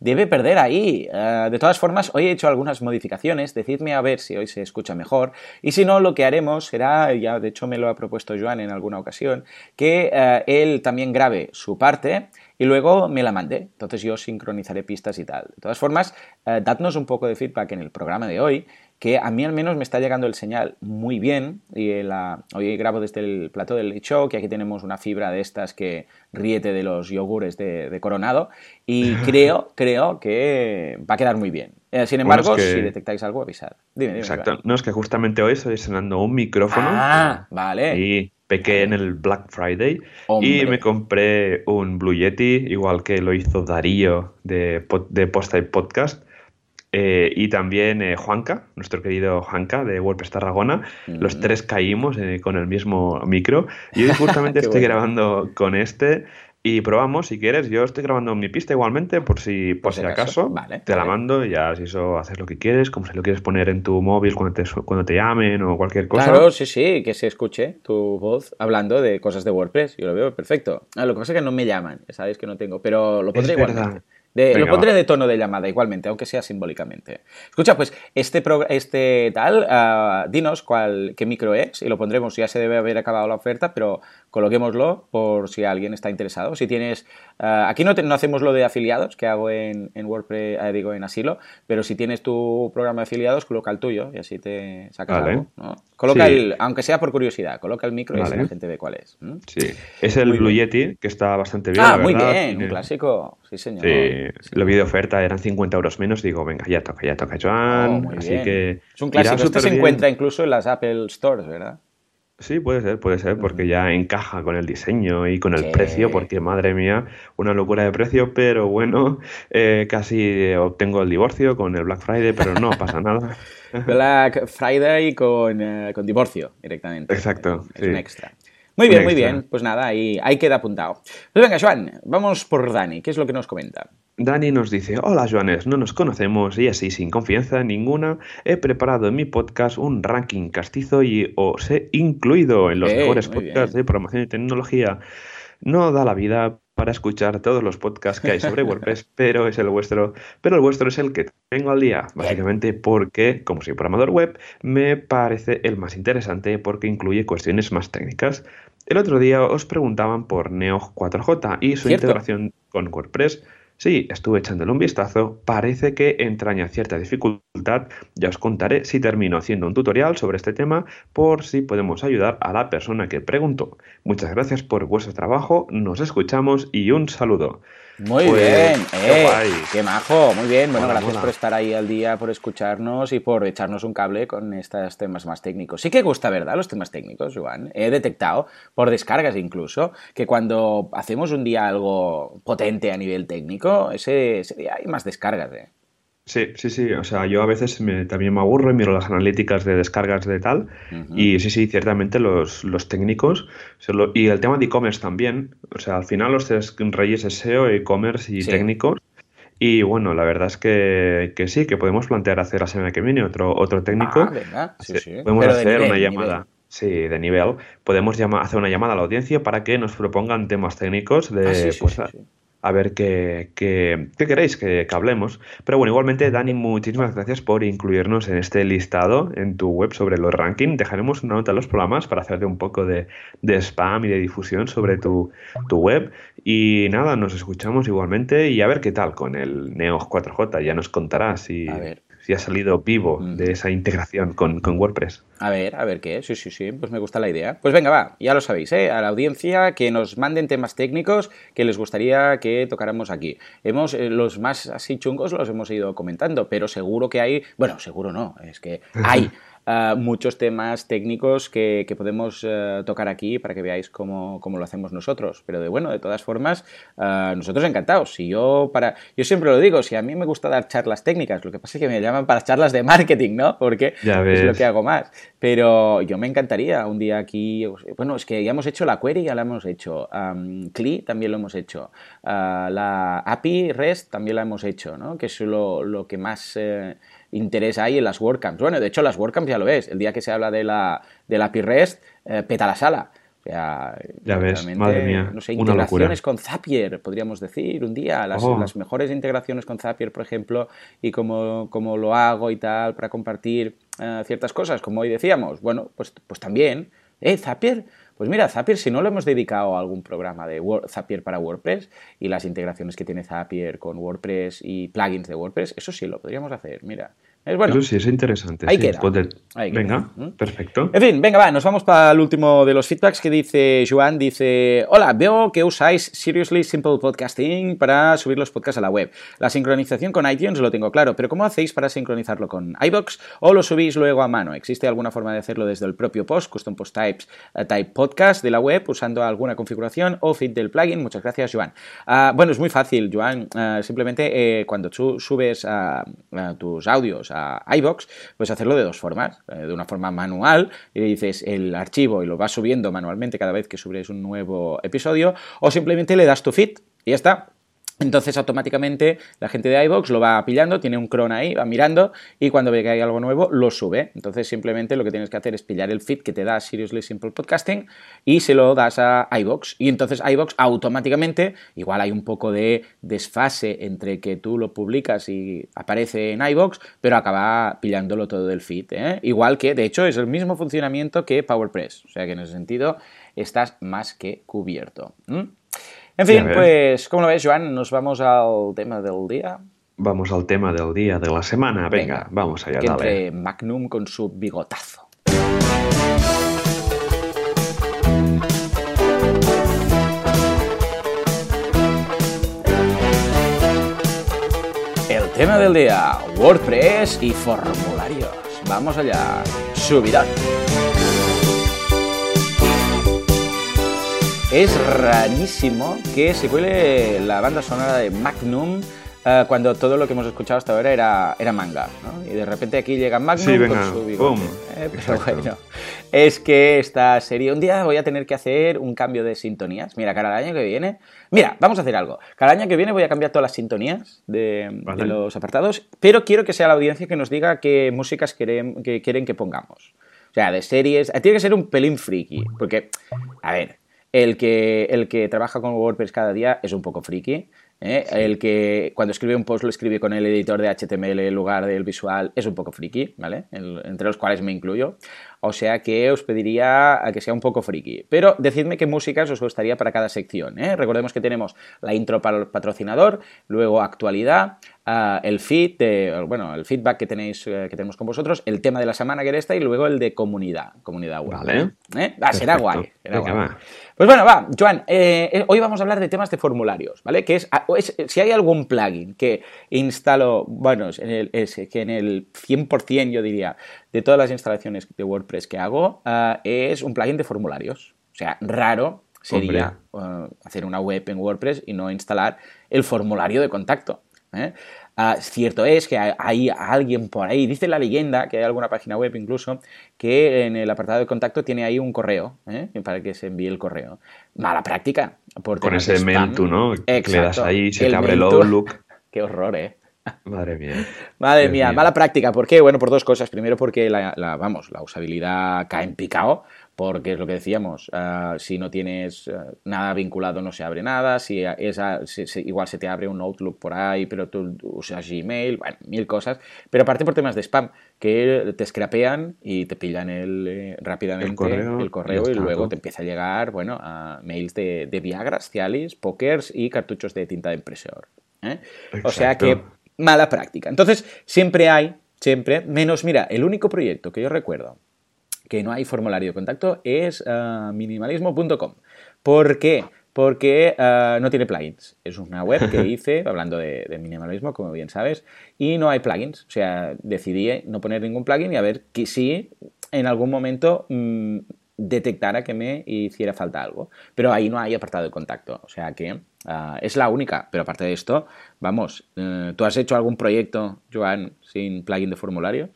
debe perder ahí. Eh, de todas formas, hoy he hecho algunas modificaciones, decidme a ver si hoy se escucha mejor. Y si no, lo que haremos será, ya de hecho me lo ha propuesto Joan en alguna ocasión, que eh, él también grabe su parte y luego me la mandé. Entonces yo sincronizaré pistas y tal. De todas formas, eh, dadnos un poco de feedback en el programa de hoy, que a mí al menos me está llegando el señal muy bien. Y la, hoy grabo desde el plato del show, que aquí tenemos una fibra de estas que riete de los yogures de, Coronado. Y creo, creo que va a quedar muy bien. Eh, sin embargo, si detectáis algo, avisad. Dime, Exacto. No, es que justamente hoy estoy sonando un micrófono. Ah, vale. Y pequé en el Black Friday y me compré un Blue Yeti, igual que lo hizo Darío de, de Posta y Podcast. Eh, y también eh, Juanca, nuestro querido Juanca de WordPress Tarragona. Los mm. tres caímos eh, con el mismo micro. Y hoy justamente estoy grabando con este y probamos, si quieres, yo estoy grabando mi pista igualmente, por si, por, si acaso, te la mando y ya si eso haces lo que quieres, como si lo quieres poner en tu móvil cuando te, cuando te llamen o cualquier cosa. Claro, sí, sí, que se escuche tu voz hablando de cosas de WordPress, yo lo veo perfecto. Ah, lo que pasa es que no me llaman, sabéis que no tengo, pero lo pondré igualmente lo pondré de tono de llamada igualmente, aunque sea simbólicamente. Escucha, pues este, este tal, ah, dinos cuál, qué micro es y lo pondremos. Ya se debe haber acabado la oferta, pero coloquémoslo por si alguien está interesado. Si tienes, ah, aquí no, no, hacemos lo de afiliados que hago en, en WordPress, ah, digo en Asilo, pero si tienes tu programa de afiliados, coloca el tuyo y así te sacas algo. Coloca el, aunque sea por curiosidad, coloca el micro y así la gente ve cuál es. Sí, es el Blue Yeti que está bastante bien. Ah, muy bien, un clásico. Sí, señor. Sí, lo vi de oferta, eran 50 euros menos. Digo, venga, ya toca, ya toca, Joan. Oh, así que. Es un clásico. Esto se encuentra incluso en las Apple Stores, ¿verdad? Sí, puede ser, puede ser, porque ya encaja con el diseño y con el precio, porque madre mía, una locura de precio, pero bueno, eh, casi obtengo el divorcio con el Black Friday, pero no pasa nada. Black Friday con, eh, con divorcio directamente. Exacto. Es un extra. Muy bien, muy bien. Pues nada, ahí, ahí queda apuntado. Pues venga, Joan, vamos por Dani. ¿Qué es lo que nos comenta? Dani nos dice, hola Joanes, no nos conocemos y así sin confianza ninguna he preparado en mi podcast un ranking castizo y os he incluido en los eh, mejores podcasts de promoción y tecnología. No da la vida para escuchar todos los podcasts que hay sobre WordPress, pero es el vuestro, pero el vuestro es el que tengo al día, básicamente porque, como soy programador web, me parece el más interesante porque incluye cuestiones más técnicas. El otro día os preguntaban por Neo 4j y su integración con WordPress. Sí, estuve echándole un vistazo, parece que entraña cierta dificultad, ya os contaré si termino haciendo un tutorial sobre este tema por si podemos ayudar a la persona que preguntó. Muchas gracias por vuestro trabajo, nos escuchamos y un saludo. Muy Pues, bien, qué eh, qué majo, muy bien. Bueno, gracias por estar ahí al día, por escucharnos y por echarnos un cable con estos temas más técnicos. Sí que gusta, ¿verdad? Los temas técnicos, Joan. He detectado, por descargas incluso, que cuando hacemos un día algo potente a nivel técnico, ese, ese día hay más descargas, ¿eh? Sí, sí, sí. O sea, yo a veces me- también me aburro y miro las analíticas de descargas de tal. Y sí, sí, ciertamente los, los técnicos. lo- y el tema de e-commerce también. O sea, al final los tres reyes es SEO, e-commerce y Sí. técnicos. Y bueno, la verdad es que, que sí, que podemos plantear hacer la semana que viene otro, otro técnico. Ah, sí, sí. Podemos Pero hacer nivel, una llamada. nivel. Sí, de nivel. Podemos llama- hacer una llamada a la audiencia para que nos propongan temas técnicos de, Ah, sí, sí, pues, sí, a- ver qué, qué- qué queréis que, que hablemos. Pero bueno, igualmente, Dani, muchísimas gracias por incluirnos en este listado en tu web sobre los rankings. Dejaremos una nota en los programas para hacerte un poco de, de spam y de difusión sobre tu, tu web. Y nada, nos escuchamos igualmente y a ver qué tal con el Neo 4J. Ya nos contarás si. Si ha salido vivo de esa integración con, con WordPress. A ver, a ver qué. Sí, sí, sí. Pues me gusta la idea. Pues venga, va. Ya lo sabéis, ¿eh? A la audiencia que nos manden temas técnicos que les gustaría que tocáramos aquí. Hemos, eh, los más así chungos los hemos ido comentando, pero seguro que hay. Bueno, seguro no. Es que hay. Muchos temas técnicos que, que podemos eh, tocar aquí para que veáis cómo, cómo lo hacemos nosotros. Pero de bueno, de todas formas, ah, nosotros encantados. Si yo para, yo siempre lo digo, si a mí me gusta dar charlas técnicas, lo que pasa es que me llaman para charlas de marketing, ¿no? Porque es lo que hago más. Pero yo me encantaría un día aquí. Bueno, es que ya hemos hecho la query, ya la hemos hecho. Um, CLI también lo hemos hecho. Ah, la API REST también la hemos hecho, ¿no? Que es lo, lo que más eh, interés hay en las WordCamps. Bueno, de hecho, las WordCamps ya lo ves. El día que se habla de la, de la API REST, eh, peta la sala. O sea, Ya ves, madre mía, no sé, una integraciones locura. con Zapier, podríamos decir, un día, las, Oh. las mejores integraciones con Zapier, por ejemplo, y cómo, cómo lo hago y tal para compartir eh, ciertas cosas, como hoy decíamos. Bueno, pues, pues también, ¿eh? Zapier. Pues mira, Zapier, si no lo hemos dedicado a algún programa de Word- Zapier para WordPress y las integraciones que tiene Zapier con WordPress y plugins de WordPress, eso sí lo podríamos hacer, mira. Es bueno. Eso sí, es interesante. ahí sí. queda. Puede- Ahí queda. Venga, ¿Mm? perfecto. En fin, venga, va, nos vamos para el último de los feedbacks que dice Joan. Dice, hola, veo que usáis Seriously Simple Podcasting para subir los podcasts a la web. La sincronización con iTunes lo tengo claro, pero ¿cómo hacéis para sincronizarlo con iBox o lo subís luego a mano? ¿Existe alguna forma de hacerlo desde el propio post, custom post types, eh, type podcast de la web usando alguna configuración o feed del plugin? Muchas gracias, Joan. Ah, bueno, es muy fácil, Joan. Ah, simplemente eh, cuando tú subes ah, tus audios a iBox, puedes hacerlo de dos formas. Eh, de una forma manual, y le dices el archivo y lo vas subiendo manualmente cada vez que subes un nuevo episodio, o simplemente le das tu feed y ya está. Entonces automáticamente la gente de iVoox lo va pillando, tiene un cron ahí, va mirando y cuando ve que hay algo nuevo lo sube. Entonces simplemente lo que tienes que hacer es pillar el feed que te da Seriously Simple Podcasting y se lo das a iVoox. Y entonces iVoox automáticamente, igual hay un poco de desfase entre que tú lo publicas y aparece en iVoox, pero acaba pillándolo todo del feed. ¿eh? Igual que, de hecho, es el mismo funcionamiento que PowerPress. O sea que en ese sentido estás más que cubierto. En fin, pues, ¿cómo lo ves, Joan? Nos vamos al tema del día. Vamos al tema del día, de la semana. Venga, vamos allá, que entre Magnum con su bigotazo. El tema del día, WordPress y formularios. Vamos allá, subidón. Es rarísimo que se cuele la banda sonora de Magnum eh, cuando todo lo que hemos escuchado hasta ahora era, era manga, ¿no? Y de repente aquí llega Magnum Sí, venga, con su bigote. Eh, pero bueno, es que esta serie, un día voy a tener que hacer un cambio de sintonías. Mira, cada año que viene, mira, vamos a hacer algo. Cada año que viene voy a cambiar todas las sintonías de, Vale. de los apartados, pero quiero que sea la audiencia que nos diga qué músicas que quieren que pongamos. O sea, de series. Tiene que ser un pelín friki. Porque, a ver, el que, el que trabaja con WordPress cada día es un poco friki. ¿eh? El que cuando escribe un post lo escribe con el editor de HTML en lugar del visual es un poco friki, ¿vale? El- entre los cuales me incluyo. O sea que os pediría a que sea un poco friki. Pero decidme qué músicas os gustaría para cada sección. ¿eh? Recordemos que tenemos la intro para el patrocinador, luego actualidad, ah, el feed, de- bueno, el feedback que tenéis, eh, que tenemos con vosotros, el tema de la semana que era esta y luego el de comunidad, comunidad web. Vale. ¿Eh? Ah, será guay. será guay. va. Pues bueno, va, Joan, eh, eh, hoy vamos a hablar de temas de formularios, ¿vale? Que es, ah, si hay algún plugin que instalo, bueno, en el, es que en el 100% yo diría de todas las instalaciones de WordPress que hago, ah, es un plugin de formularios. O sea, raro sería ah, hacer una web en WordPress y no instalar el formulario de contacto. ¿eh? Ah, cierto es que hay alguien por ahí, dice la leyenda, que hay alguna página web incluso, que en el apartado de contacto tiene ahí un correo, ¿eh? para que se envíe el correo. Mala práctica. Con ese Mentu, ¿no? Que le das ahí, se te abre el Outlook. Qué horror, ¿eh? Madre mía. Madre mía, mala práctica. ¿Por qué? Bueno, por dos cosas. Primero, porque la, vamos, la usabilidad cae en picado porque es lo que decíamos, ah, si no tienes ah, nada vinculado no se abre nada, si igual se te abre un Outlook por ahí, pero tú usas Gmail, bueno, mil cosas, pero aparte por temas de spam, que te scrapean y te pillan el, eh, rápidamente el correo, y, luego te empieza a llegar, bueno, a mails de, de Viagra, Cialis, pokers y cartuchos de tinta de impresor. ¿eh? O sea que mala práctica. Entonces, siempre hay, siempre, menos, mira, el único proyecto que yo recuerdo que no hay formulario de contacto es ah, minimalismo.com. ¿Por qué? Porque ah, no tiene plugins. Es una web que hice, hablando de, minimalismo, como bien sabes, y no hay plugins. O sea, decidí no poner ningún plugin y a ver que si en algún momento mm, detectara que me hiciera falta algo. Pero ahí no hay apartado de contacto. O sea que ah, es la única. Pero aparte de esto, vamos, eh, ¿tú has hecho algún proyecto, Joan, sin plugin de formularios?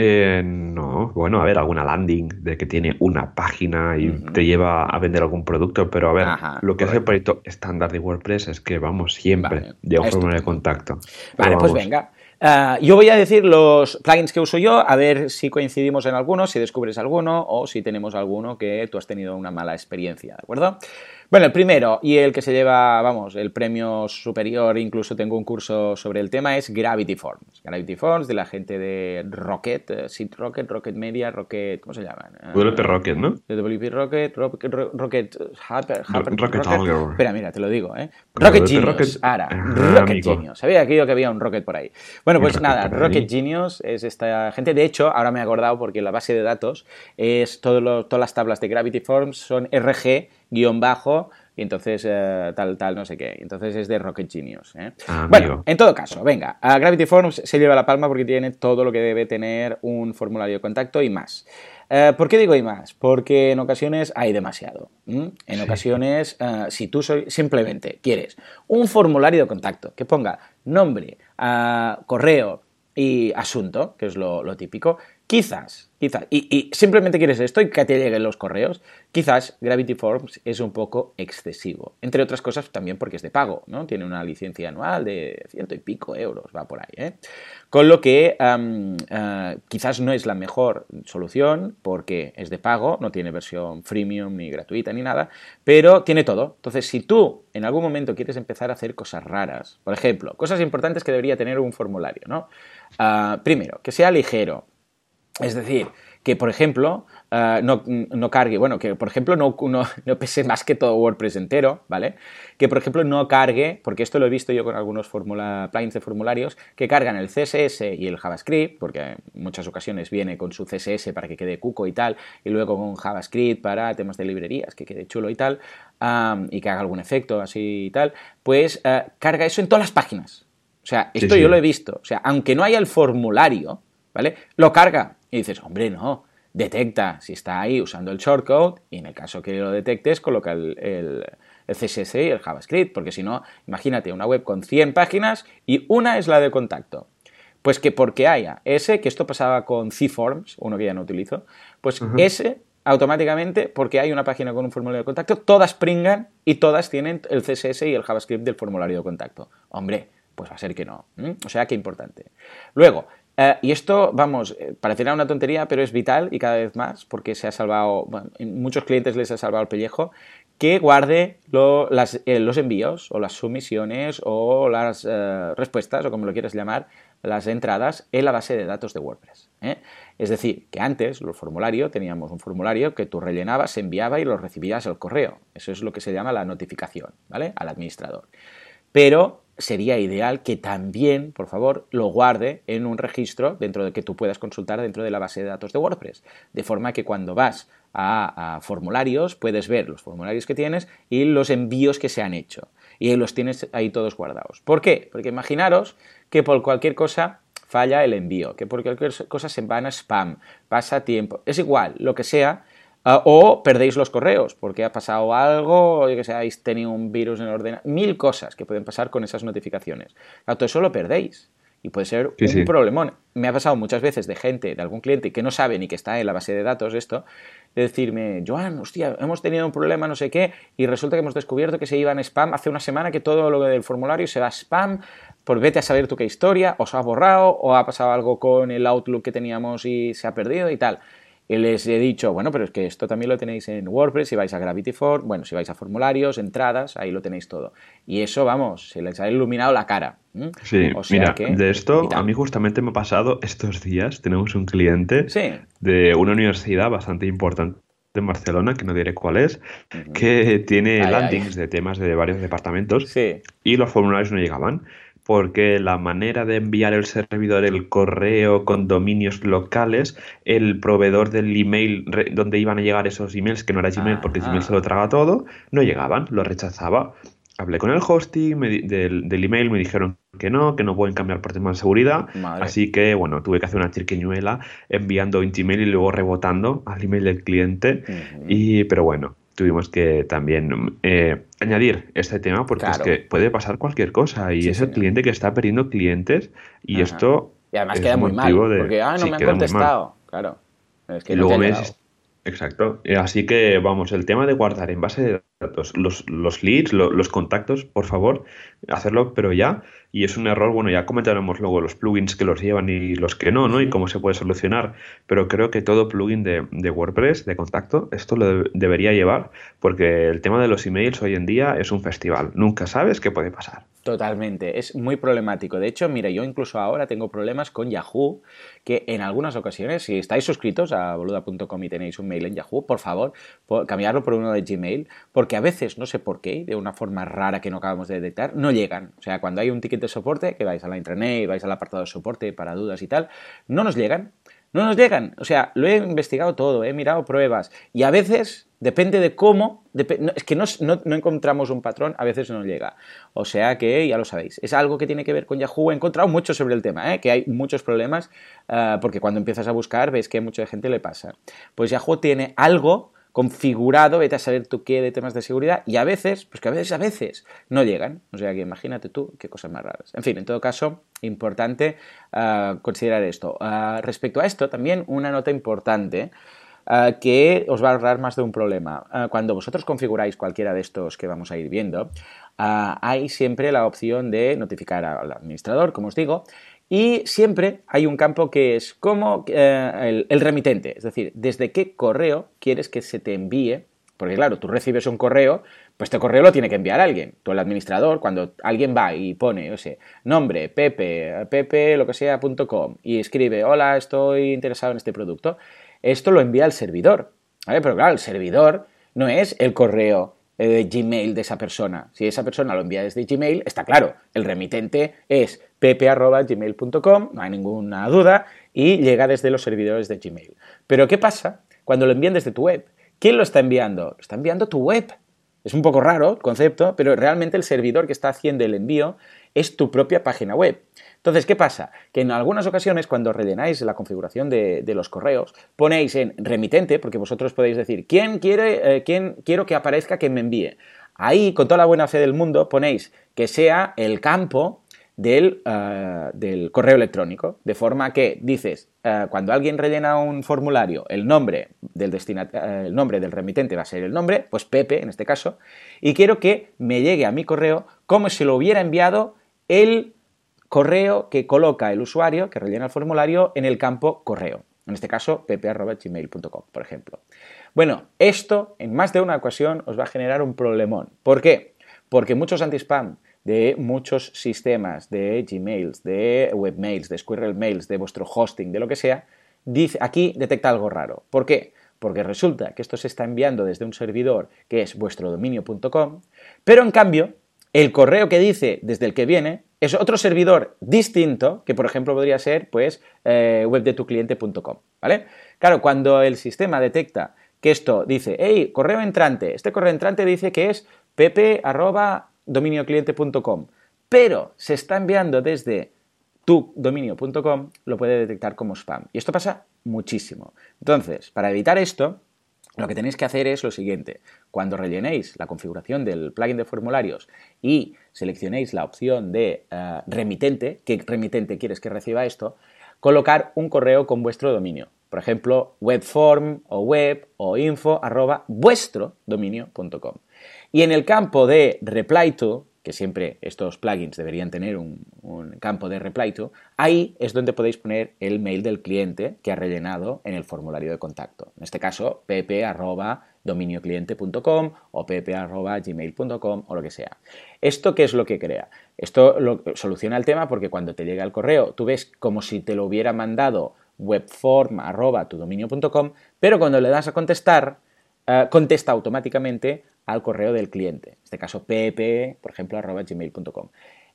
Eh, no, bueno, a ver, alguna landing de que tiene una página y te lleva a vender algún producto, pero a ver, lo que hace el proyecto estándar de WordPress es que, vamos, siempre lleva un formulario de contacto. Vale, pues venga. Ah, yo voy a decir los plugins que uso yo, a ver si coincidimos en alguno, si descubres alguno o si tenemos alguno que tú has tenido una mala experiencia, ¿de acuerdo? Bueno, el primero y el que se lleva, vamos, el premio superior, incluso tengo un curso sobre el tema, es Gravity Forms. Gravity Forms de la gente de Rocket, eh, Seed Rocket, Rocket Media, Rocket, ¿cómo se llaman? WP Rocket, ¿no? WP Rocket, Rocket, Rocket, Rocket, Rocket, Espera, mira, te lo digo, ¿eh? Rocket Genius, ahora, Rocket Genius. Sabía que que había un Rocket por ahí. Bueno, pues nada, Rocket Genius es esta gente. De hecho, ahora me he acordado porque la base de datos es todo todas las tablas de Gravity Forms son RG guion bajo, y entonces eh, tal, tal, no sé qué. Entonces es de Rocket Genius. ¿eh? Ah, bueno, en todo caso, venga, a Gravity Forms se lleva la palma porque tiene todo lo que debe tener un formulario de contacto y más. Eh, ¿Por qué digo y más? Porque en ocasiones hay demasiado. En ocasiones, si tú soy, simplemente quieres un formulario de contacto que ponga nombre, correo y asunto, que es lo típico, quizás Quizás, y, simplemente quieres esto y que te lleguen los correos, quizás Gravity Forms es un poco excesivo. Entre otras cosas también porque es de pago, ¿no? Tiene una licencia anual de ciento y pico euros, va por ahí, ¿eh? Con lo que eh, quizás no es la mejor solución porque es de pago, no tiene versión freemium ni gratuita ni nada, pero tiene todo. Entonces, si tú en algún momento quieres empezar a hacer cosas raras, por ejemplo, cosas importantes que debería tener un formulario, ¿no? Ah, primero, que sea ligero, es decir, que por ejemplo eh, no, cargue, bueno, que por ejemplo no, no, pese más que todo WordPress entero, ¿vale? Que por ejemplo no cargue, porque esto lo he visto yo con algunos formula, plugins de formularios, que cargan el CSS y el JavaScript, porque en muchas ocasiones viene con su CSS para que quede cuco y tal, y luego con JavaScript para temas de librerías, que quede chulo y tal, y que haga algún efecto así y tal, pues eh, carga eso en todas las páginas. O sea, esto yo lo he visto. O sea, aunque no haya el formulario, ¿vale? Lo carga y dices, hombre, no, detecta si está ahí usando el shortcode y en el caso que lo detectes, coloca el, CSS y el JavaScript, porque si no, imagínate una web con 100 páginas y una es la de contacto. Pues que porque haya ese, que esto pasaba con C-Forms, uno que ya no utilizo, pues ese automáticamente, porque hay una página con un formulario de contacto, todas pringan y todas tienen el CSS y el JavaScript del formulario de contacto. Hombre, pues va a ser que no. O sea, que importante. Luego, eh, y esto, vamos, eh, parecerá una tontería, pero es vital y cada vez más, porque se ha salvado, bueno, muchos clientes les ha salvado el pellejo, que guarde eh, los envíos o las sumisiones o las respuestas, o como lo quieras llamar, las entradas en la base de datos de WordPress. Es decir, que antes, los formularios, teníamos un formulario que tú rellenabas, se enviaba y lo recibías al correo. Eso es lo que se llama la notificación, ¿vale? Al administrador. Pero sería ideal que también, por favor, lo guarde en un registro dentro de que tú puedas consultar dentro de la base de datos de WordPress. De forma que cuando vas a, formularios puedes ver los formularios que tienes y los envíos que se han hecho. y los tienes ahí todos guardados. ¿Por qué? Porque imaginaros que por cualquier cosa falla el envío, que por cualquier cosa se van a spam, pasa tiempo, es igual, lo que sea, ah, o perdéis los correos porque ha pasado algo, o que sea, habéis tenido un virus en el ordenador, mil cosas que pueden pasar con esas notificaciones. todo eso lo perdéis. Y puede ser un problemón. Me ha pasado muchas veces de gente, de algún cliente que no sabe ni que está en la base de datos esto, de decirme, Joan, hostia, hemos tenido un problema, no sé qué, y resulta que hemos descubierto que se iba en spam hace una semana que todo lo del formulario se va a spam, por vete a saber tú qué historia, o se ha borrado, o ha pasado algo con el Outlook que teníamos y se ha perdido y tal. Y les he dicho, bueno, pero es que esto también lo tenéis en WordPress, si vais a Gravity Form, bueno, si vais a formularios, entradas, ahí lo tenéis todo. Y eso, vamos, se les ha iluminado la cara. Sí, mira, de esto a mí justamente me ha pasado estos días, tenemos un cliente de una universidad bastante importante en Barcelona, que no diré cuál es, que tiene landings de temas de varios departamentos y los formularios no llegaban porque la manera de enviar el servidor, el correo con dominios locales, el proveedor del email donde iban a llegar esos emails, que no era Gmail porque Gmail se lo traga todo, no llegaban, lo rechazaba. Hablé con el hosting del, email, me dijeron que no, que no pueden cambiar por temas de seguridad. Así que, bueno, tuve que hacer una chirqueñuela enviando un Gmail y luego rebotando al email del cliente. y, pero bueno, tuvimos que también eh, añadir este tema porque es que puede pasar cualquier cosa y es el cliente que está perdiendo clientes y esto y además queda muy mal porque ah no me han contestado. Claro es que y luego me exacto así que vamos el tema de guardar en base de datos los, los leads los contactos por favor hacerlo pero ya y es un error, bueno, ya comentaremos luego los plugins que los llevan y los que no, ¿no? Y cómo se puede solucionar, pero creo que todo plugin de, WordPress, de contacto, esto lo debería llevar, porque el tema de los emails hoy en día es un festival, nunca sabes qué puede pasar. Totalmente, es muy problemático. De hecho, mira, yo incluso ahora tengo problemas con Yahoo, que en algunas ocasiones, si estáis suscritos a boluda.com y tenéis un mail en Yahoo, por favor, cambiarlo por uno de Gmail, porque a veces, no sé por qué, de una forma rara que no acabamos de detectar, no llegan. O sea, cuando hay un ticket de soporte, que vais a la intranet, vais al apartado de soporte para dudas y tal, no nos llegan. No nos llegan. O sea, lo he investigado todo, he mirado pruebas. Y a veces, depende de cómo, es que no, encontramos un patrón, a veces no llega. O sea que ya lo sabéis. Es algo que tiene que ver con Yahoo. He encontrado mucho sobre el tema, ¿eh? que hay muchos problemas, ah, porque cuando empiezas a buscar ves que a mucha gente le pasa. Pues Yahoo tiene algo configurado, vete a saber tú qué de temas de seguridad, y a veces, pues que a veces, a veces no llegan. O sea que imagínate tú qué cosas más raras. En fin, en todo caso, importante ah, considerar esto. Ah, respecto a esto, también una nota importante. Ah, que os va a ahorrar más de un problema. cuando vosotros configuráis cualquiera de estos que vamos a ir viendo, hay siempre la opción de notificar al administrador, como os digo, y siempre hay un campo que es como eh, el, remitente, es decir, desde qué correo quieres que se te envíe, porque claro, tú recibes un correo, pues este correo lo tiene que enviar alguien. Tú el administrador, cuando alguien va y pone, no sé, nombre, pepe, pepe, lo que sea, punto com, y escribe, hola, estoy interesado en este producto, esto lo envía al servidor. Pero claro, el servidor no es el correo eh, Gmail de esa persona. Si esa persona lo envía desde Gmail, está claro, el remitente es pepe.gmail.com, no hay ninguna duda, y llega desde los servidores de Gmail. Pero ¿qué pasa cuando lo envían desde tu web? ¿Quién lo está enviando? Lo está enviando tu web. Es un poco raro el concepto, pero realmente el servidor que está haciendo el envío es tu propia página web. Entonces, ¿qué pasa? Que en algunas ocasiones cuando rellenáis la configuración de, los correos, ponéis en remitente, porque vosotros podéis decir, ¿quién quiere, eh, quién quiero que aparezca que me envíe? Ahí, con toda la buena fe del mundo, ponéis que sea el campo del, eh, correo electrónico, de forma que dices, eh, cuando alguien rellena un formulario, el nombre del el nombre del remitente va a ser el nombre, pues Pepe en este caso, y quiero que me llegue a mi correo como si lo hubiera enviado el correo que coloca el usuario que rellena el formulario en el campo correo. En este caso, pp.gmail.com, por ejemplo. Bueno, esto en más de una ocasión os va a generar un problemón. ¿Por qué? Porque muchos anti-spam de muchos sistemas, de Gmails, de webmails, de Squirrel Mails, de vuestro hosting, de lo que sea, dice, aquí detecta algo raro. ¿Por qué? Porque resulta que esto se está enviando desde un servidor que es vuestro dominio.com, pero en cambio, el correo que dice desde el que viene es otro servidor distinto, que por ejemplo podría ser pues eh, webdetucliente.com, ¿vale? Claro, cuando el sistema detecta que esto dice, hey, correo entrante, este correo entrante dice que es pepe dominiocliente.com, pero se está enviando desde tu dominio.com, lo puede detectar como spam. Y esto pasa muchísimo. Entonces, para evitar esto, lo que tenéis que hacer es lo siguiente. Cuando rellenéis la configuración del plugin de formularios y seleccionéis la opción de eh, remitente, qué remitente quieres que reciba esto, colocar un correo con vuestro dominio. Por ejemplo, webform o web o info vuestro dominio.com. Y en el campo de reply to, que siempre estos plugins deberían tener un, campo de reply to, ahí es donde podéis poner el mail del cliente que ha rellenado en el formulario de contacto. En este caso, pp.dominiocliente.com o pp.gmail.com o lo que sea. ¿Esto qué es lo que crea? Esto soluciona el tema porque cuando te llega el correo, tú ves como si te lo hubiera mandado webform.tudominio.com, pero cuando le das a contestar, eh, contesta automáticamente al correo del cliente, en este caso pp, por ejemplo, arroba gmail.com.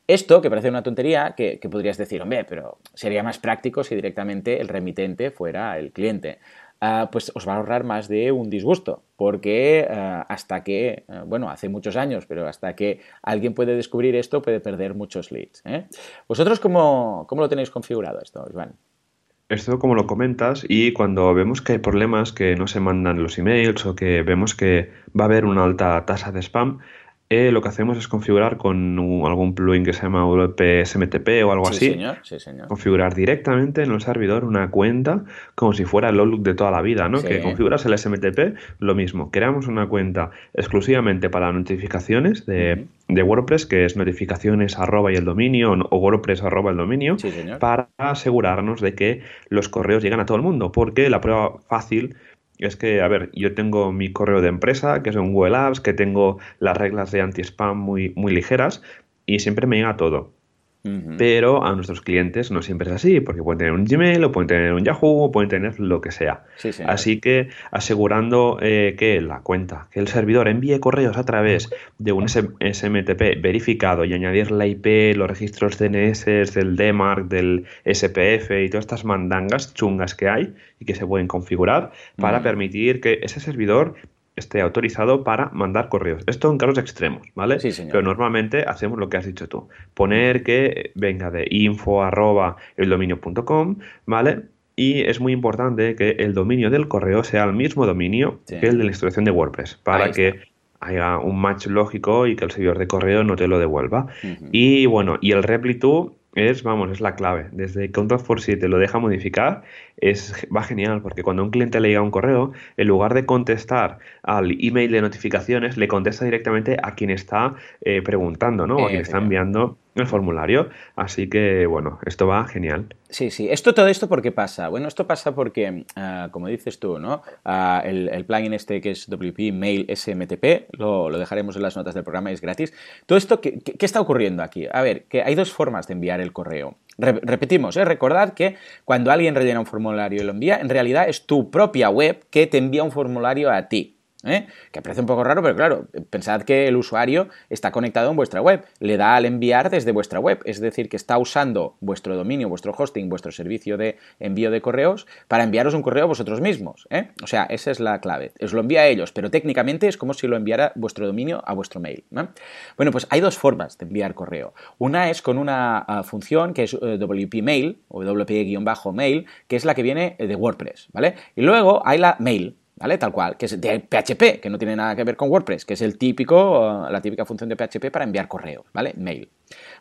Esto, que parece una tontería, que, podrías decir, hombre, pero sería más práctico si directamente el remitente fuera el cliente. Ah, pues os va a ahorrar más de un disgusto, porque ah, hasta que, ah, bueno, hace muchos años, pero hasta que alguien puede descubrir esto, puede perder muchos leads. ¿eh? ¿Vosotros cómo, cómo, lo tenéis configurado esto, Iván? Esto como lo comentas y cuando vemos que hay problemas que no se mandan los emails o que vemos que va a haber una alta tasa de spam, eh, lo que hacemos es configurar con algún plugin que se llama WP-SMTP o algo sí, así. Señor, sí, señor. Configurar directamente en el servidor una cuenta como si fuera el Outlook de toda la vida, ¿no? Que configuras el SMTP, lo mismo. Creamos una cuenta exclusivamente para notificaciones de, WordPress, que es notificaciones arroba y el dominio o WordPress arroba el dominio, para asegurarnos de que los correos llegan a todo el mundo, porque la prueba fácil es que, a ver, yo tengo mi correo de empresa, que es un Google Apps, que tengo las reglas de anti-spam muy, muy ligeras y siempre me llega todo. Pero a nuestros clientes no siempre es así, porque pueden tener un Gmail o pueden tener un Yahoo o pueden tener lo que sea. así que asegurando eh, que la cuenta, que el servidor envíe correos a través de un SMTP verificado y añadir la IP, los registros DNS del DMARC, del SPF y todas estas mandangas chungas que hay y que se pueden configurar para permitir que ese servidor esté autorizado para mandar correos. Esto en casos extremos, ¿vale? Sí, señor. Pero normalmente hacemos lo que has dicho tú. Poner que venga de info arroba el dominio.com, ¿vale? Y es muy importante que el dominio del correo sea el mismo dominio que el de la instalación de WordPress, para que haya un match lógico y que el servidor de correo no te lo devuelva. Y bueno, y el reply to es, vamos, es la clave. Desde Control for si te lo deja modificar, es, va genial, porque cuando un cliente le llega un correo, en lugar de contestar al email de notificaciones, le contesta directamente a quien está eh, preguntando, ¿no? O a quien está enviando el formulario. Así que, bueno, esto va genial. Sí, sí. Esto, todo esto, ¿por qué pasa? Bueno, esto pasa porque, ah, como dices tú, ¿no? Ah, el, plugin este que es WP Mail SMTP, lo, dejaremos en las notas del programa, es gratis. Todo esto, ¿qué, ¿qué, está ocurriendo aquí? A ver, que hay dos formas de enviar el correo. repetimos, ¿eh? recordad que cuando alguien rellena un formulario y lo envía, en realidad es tu propia web que te envía un formulario a ti. ¿Eh? que parece un poco raro, pero claro, pensad que el usuario está conectado en vuestra web, le da al enviar desde vuestra web, es decir, que está usando vuestro dominio, vuestro hosting, vuestro servicio de envío de correos para enviaros un correo a vosotros mismos. ¿eh? O sea, esa es la clave. Os lo envía a ellos, pero técnicamente es como si lo enviara vuestro dominio a vuestro mail. Bueno, pues hay dos formas de enviar correo. Una es con una ah, función que es WP Mail o WP-mail, que es la que viene de WordPress, ¿vale? Y luego hay la mail, ¿vale? Tal cual, que es de PHP, que no tiene nada que ver con WordPress, que es el típico, la típica función de PHP para enviar correos, ¿vale? Mail.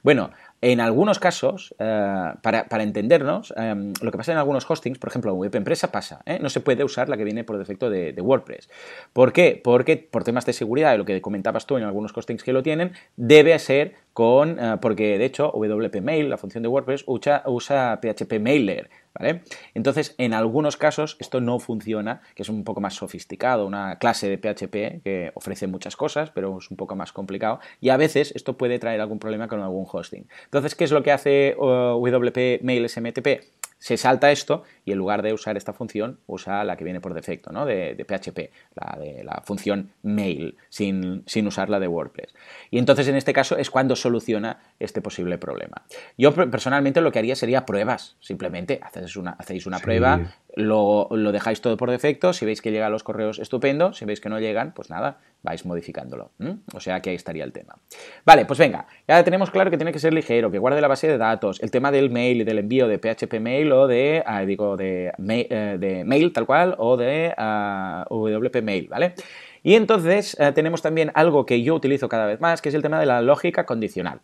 Bueno, en algunos casos, eh, para, entendernos, eh, lo que pasa en algunos hostings, por ejemplo, Web Empresa pasa, ¿eh? no se puede usar la que viene por defecto de, WordPress. ¿Por qué? Porque por temas de seguridad, lo que comentabas tú en algunos hostings que lo tienen, debe ser con, porque de hecho WP Mail, la función de WordPress, usa, usa PHP Mailer, ¿vale? Entonces, en algunos casos esto no funciona, que es un poco más sofisticado, una clase de PHP que ofrece muchas cosas, pero es un poco más complicado, y a veces esto puede traer algún problema con algún hosting. Entonces, ¿qué es lo que hace uh, WP Mail SMTP? Se salta esto y en lugar de usar esta función, usa la que viene por defecto, ¿no? De, PHP, la de la función mail, sin, sin, usar la de WordPress. Y entonces en este caso es cuando soluciona este posible problema. Yo personalmente lo que haría sería pruebas, simplemente hacéis una, hacéis una prueba, lo, dejáis todo por defecto, si veis que llegan los correos, estupendo, si veis que no llegan, pues nada, vais modificándolo. O sea que ahí estaría el tema. Vale, pues venga, ya tenemos claro que tiene que ser ligero, que guarde la base de datos, el tema del mail y del envío de PHP mail o de, ah, digo, eh, de mail tal cual o de ah, WP mail, ¿vale? Y entonces eh, tenemos también algo que yo utilizo cada vez más, que es el tema de la lógica condicional.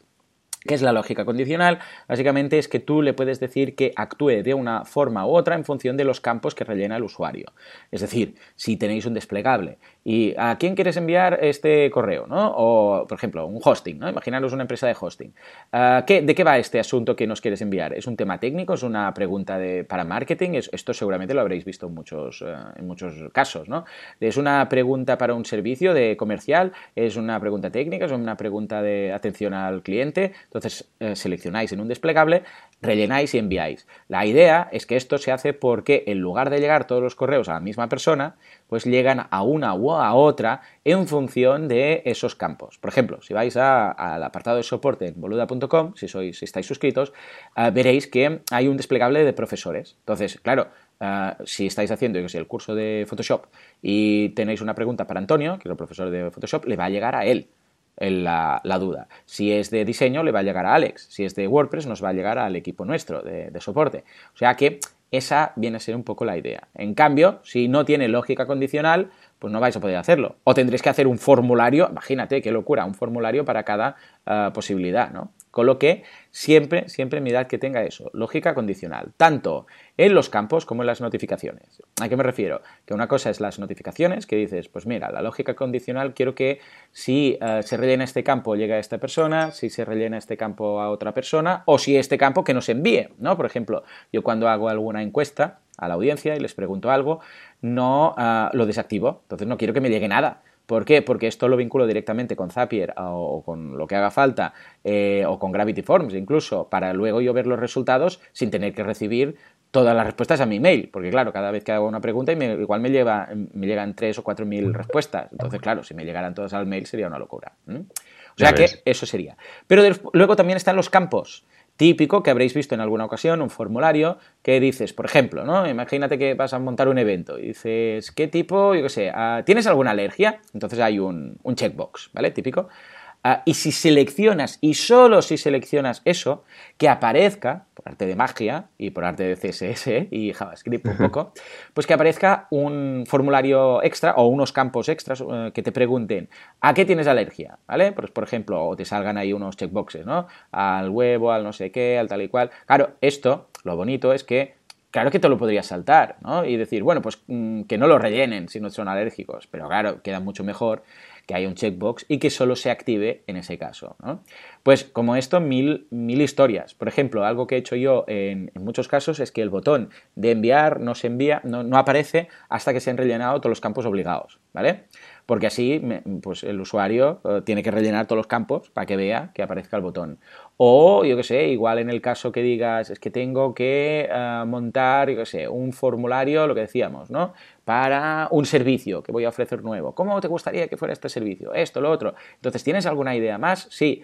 ¿Qué es la lógica condicional? Básicamente es que tú le puedes decir que actúe de una forma u otra en función de los campos que rellena el usuario. Es decir, si tenéis un desplegable y a quién quieres enviar este correo, ¿no? O, por ejemplo, un hosting, ¿no? Imaginaros una empresa de hosting. Ah, ¿De qué va este asunto que nos quieres enviar? ¿Es un tema técnico? ¿Es una pregunta de, para marketing? esto seguramente lo habréis visto en muchos, eh, en muchos casos, ¿no? ¿Es una pregunta para un servicio de comercial? ¿Es una pregunta técnica? ¿Es una pregunta de atención al cliente? Eh, seleccionáis en un desplegable, rellenáis y enviáis. La idea es que esto se hace porque en lugar de llegar todos los correos a la misma persona, pues llegan a una u a otra en función de esos campos. Por ejemplo, si vais al apartado de soporte en boluda.com, si, sois, si estáis suscritos, eh, veréis que hay un desplegable de profesores. Entonces, claro, eh, si estáis haciendo el curso de Photoshop y tenéis una pregunta para Antonio, que es el profesor de Photoshop, le va a llegar a él la, la, duda. Si es de diseño, le va a llegar a Alex. Si es de WordPress, nos va a llegar al equipo nuestro de, soporte. O sea que esa viene a ser un poco la idea. En cambio, si no tiene lógica condicional, pues no vais a poder hacerlo. O tendréis que hacer un formulario, imagínate qué locura, un formulario para cada uh, posibilidad, ¿no? Con lo que siempre, siempre mirad que tenga eso, lógica condicional, tanto en los campos como en las notificaciones. ¿A qué me refiero? Que una cosa es las notificaciones, que dices, pues mira, la lógica condicional quiero que si uh, se rellena este campo llegue a esta persona, si se rellena este campo a otra persona, o si este campo que nos envíe, ¿no? Por ejemplo, yo cuando hago alguna encuesta, a la audiencia y les pregunto algo, no uh, lo desactivo. Entonces no quiero que me llegue nada. ¿Por qué? Porque esto lo vinculo directamente con Zapier o con lo que haga falta eh, o con Gravity Forms incluso para luego yo ver los resultados sin tener que recibir todas las respuestas a mi mail. Porque claro, cada vez que hago una pregunta igual me, lleva, me llegan tres o cuatro mil respuestas. Entonces claro, si me llegaran todas al mail sería una locura. O sea que eso sería. Pero luego también están los campos típico que habréis visto en alguna ocasión, un formulario que dices, por ejemplo, ¿no? Imagínate que vas a montar un evento y dices, ¿qué tipo, yo qué sé, ah, ¿tienes alguna alergia? Entonces hay un, un checkbox, ¿vale? Típico. Ah, y si seleccionas, y solo si seleccionas eso, que aparezca, por arte de magia y por arte de CSS y JavaScript un poco, pues que aparezca un formulario extra o unos campos extras eh, que te pregunten ¿a qué tienes alergia? ¿Vale? Pues, por ejemplo, o te salgan ahí unos checkboxes, ¿no? Al huevo, al no sé qué, al tal y cual. Claro, esto, lo bonito es que claro que te lo podrías saltar, ¿no? Y decir, bueno, pues mm, que no lo rellenen si no son alérgicos, pero claro, queda mucho mejor que haya un checkbox y que solo se active en ese caso. Pues como esto, mil, mil historias. Por ejemplo, algo que he hecho yo en, muchos casos es que el botón de enviar no se envía, no, no aparece hasta que se han rellenado todos los campos obligados. ¿Vale? porque así pues el usuario eh, tiene que rellenar todos los campos para que vea que aparezca el botón. O, yo qué sé, igual en el caso que digas, es que tengo que eh, montar, yo qué sé, un formulario, lo que decíamos, ¿no? Para un servicio que voy a ofrecer nuevo. ¿Cómo te gustaría que fuera este servicio? Esto, lo otro. Entonces, ¿tienes alguna idea más? Sí.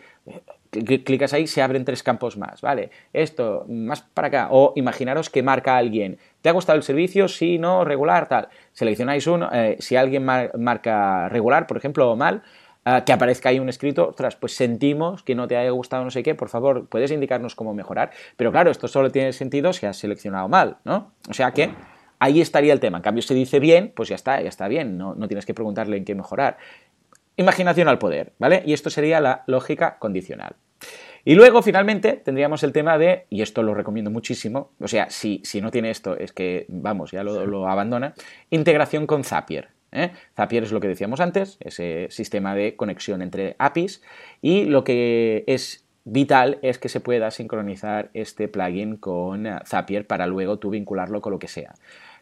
Clicas ahí, se abren tres campos más, ¿vale? Esto, más para acá. O imaginaros que marca alguien, ¿te ha gustado el servicio? Sí, no, regular, tal. Seleccionáis uno, eh, si alguien marca regular, por ejemplo, o mal, eh, que aparezca ahí un escrito, ostras, pues sentimos que no te haya gustado no sé qué, por favor, puedes indicarnos cómo mejorar. Pero claro, esto solo tiene sentido si has seleccionado mal, ¿no? O sea que ahí estaría el tema. En cambio, si dice bien, pues ya está, ya está bien, no, no tienes que preguntarle en qué mejorar. Imaginación al poder, ¿vale? Y esto sería la lógica condicional. Y luego, finalmente, tendríamos el tema de, y esto lo recomiendo muchísimo, o sea, si, si no tiene esto, es que, vamos, ya lo, lo abandona, integración con Zapier. ¿Eh? Zapier es lo que decíamos antes, ese sistema de conexión entre APIs, y lo que es vital es que se pueda sincronizar este plugin con eh, Zapier para luego tú vincularlo con lo que sea.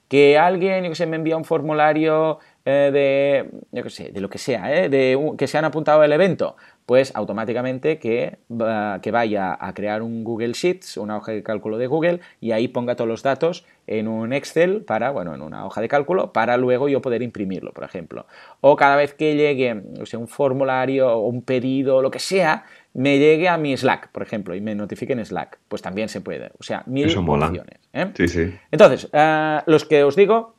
Que alguien, yo me envía un formulario eh, de, yo que sé, de lo que sea, de que se han apuntado al evento, pues automáticamente que, que vaya a crear un Google Sheets, una hoja de cálculo de Google, y ahí ponga todos los datos en un Excel para, bueno, en una hoja de cálculo, para luego yo poder imprimirlo, por ejemplo. O cada vez que llegue o sea, un formulario o un pedido, lo que sea, me llegue a mi Slack, por ejemplo, y me notifique en Slack, pues también se puede. O sea, mil opciones. ¿eh? Sí, sí. Entonces, eh, los que os digo,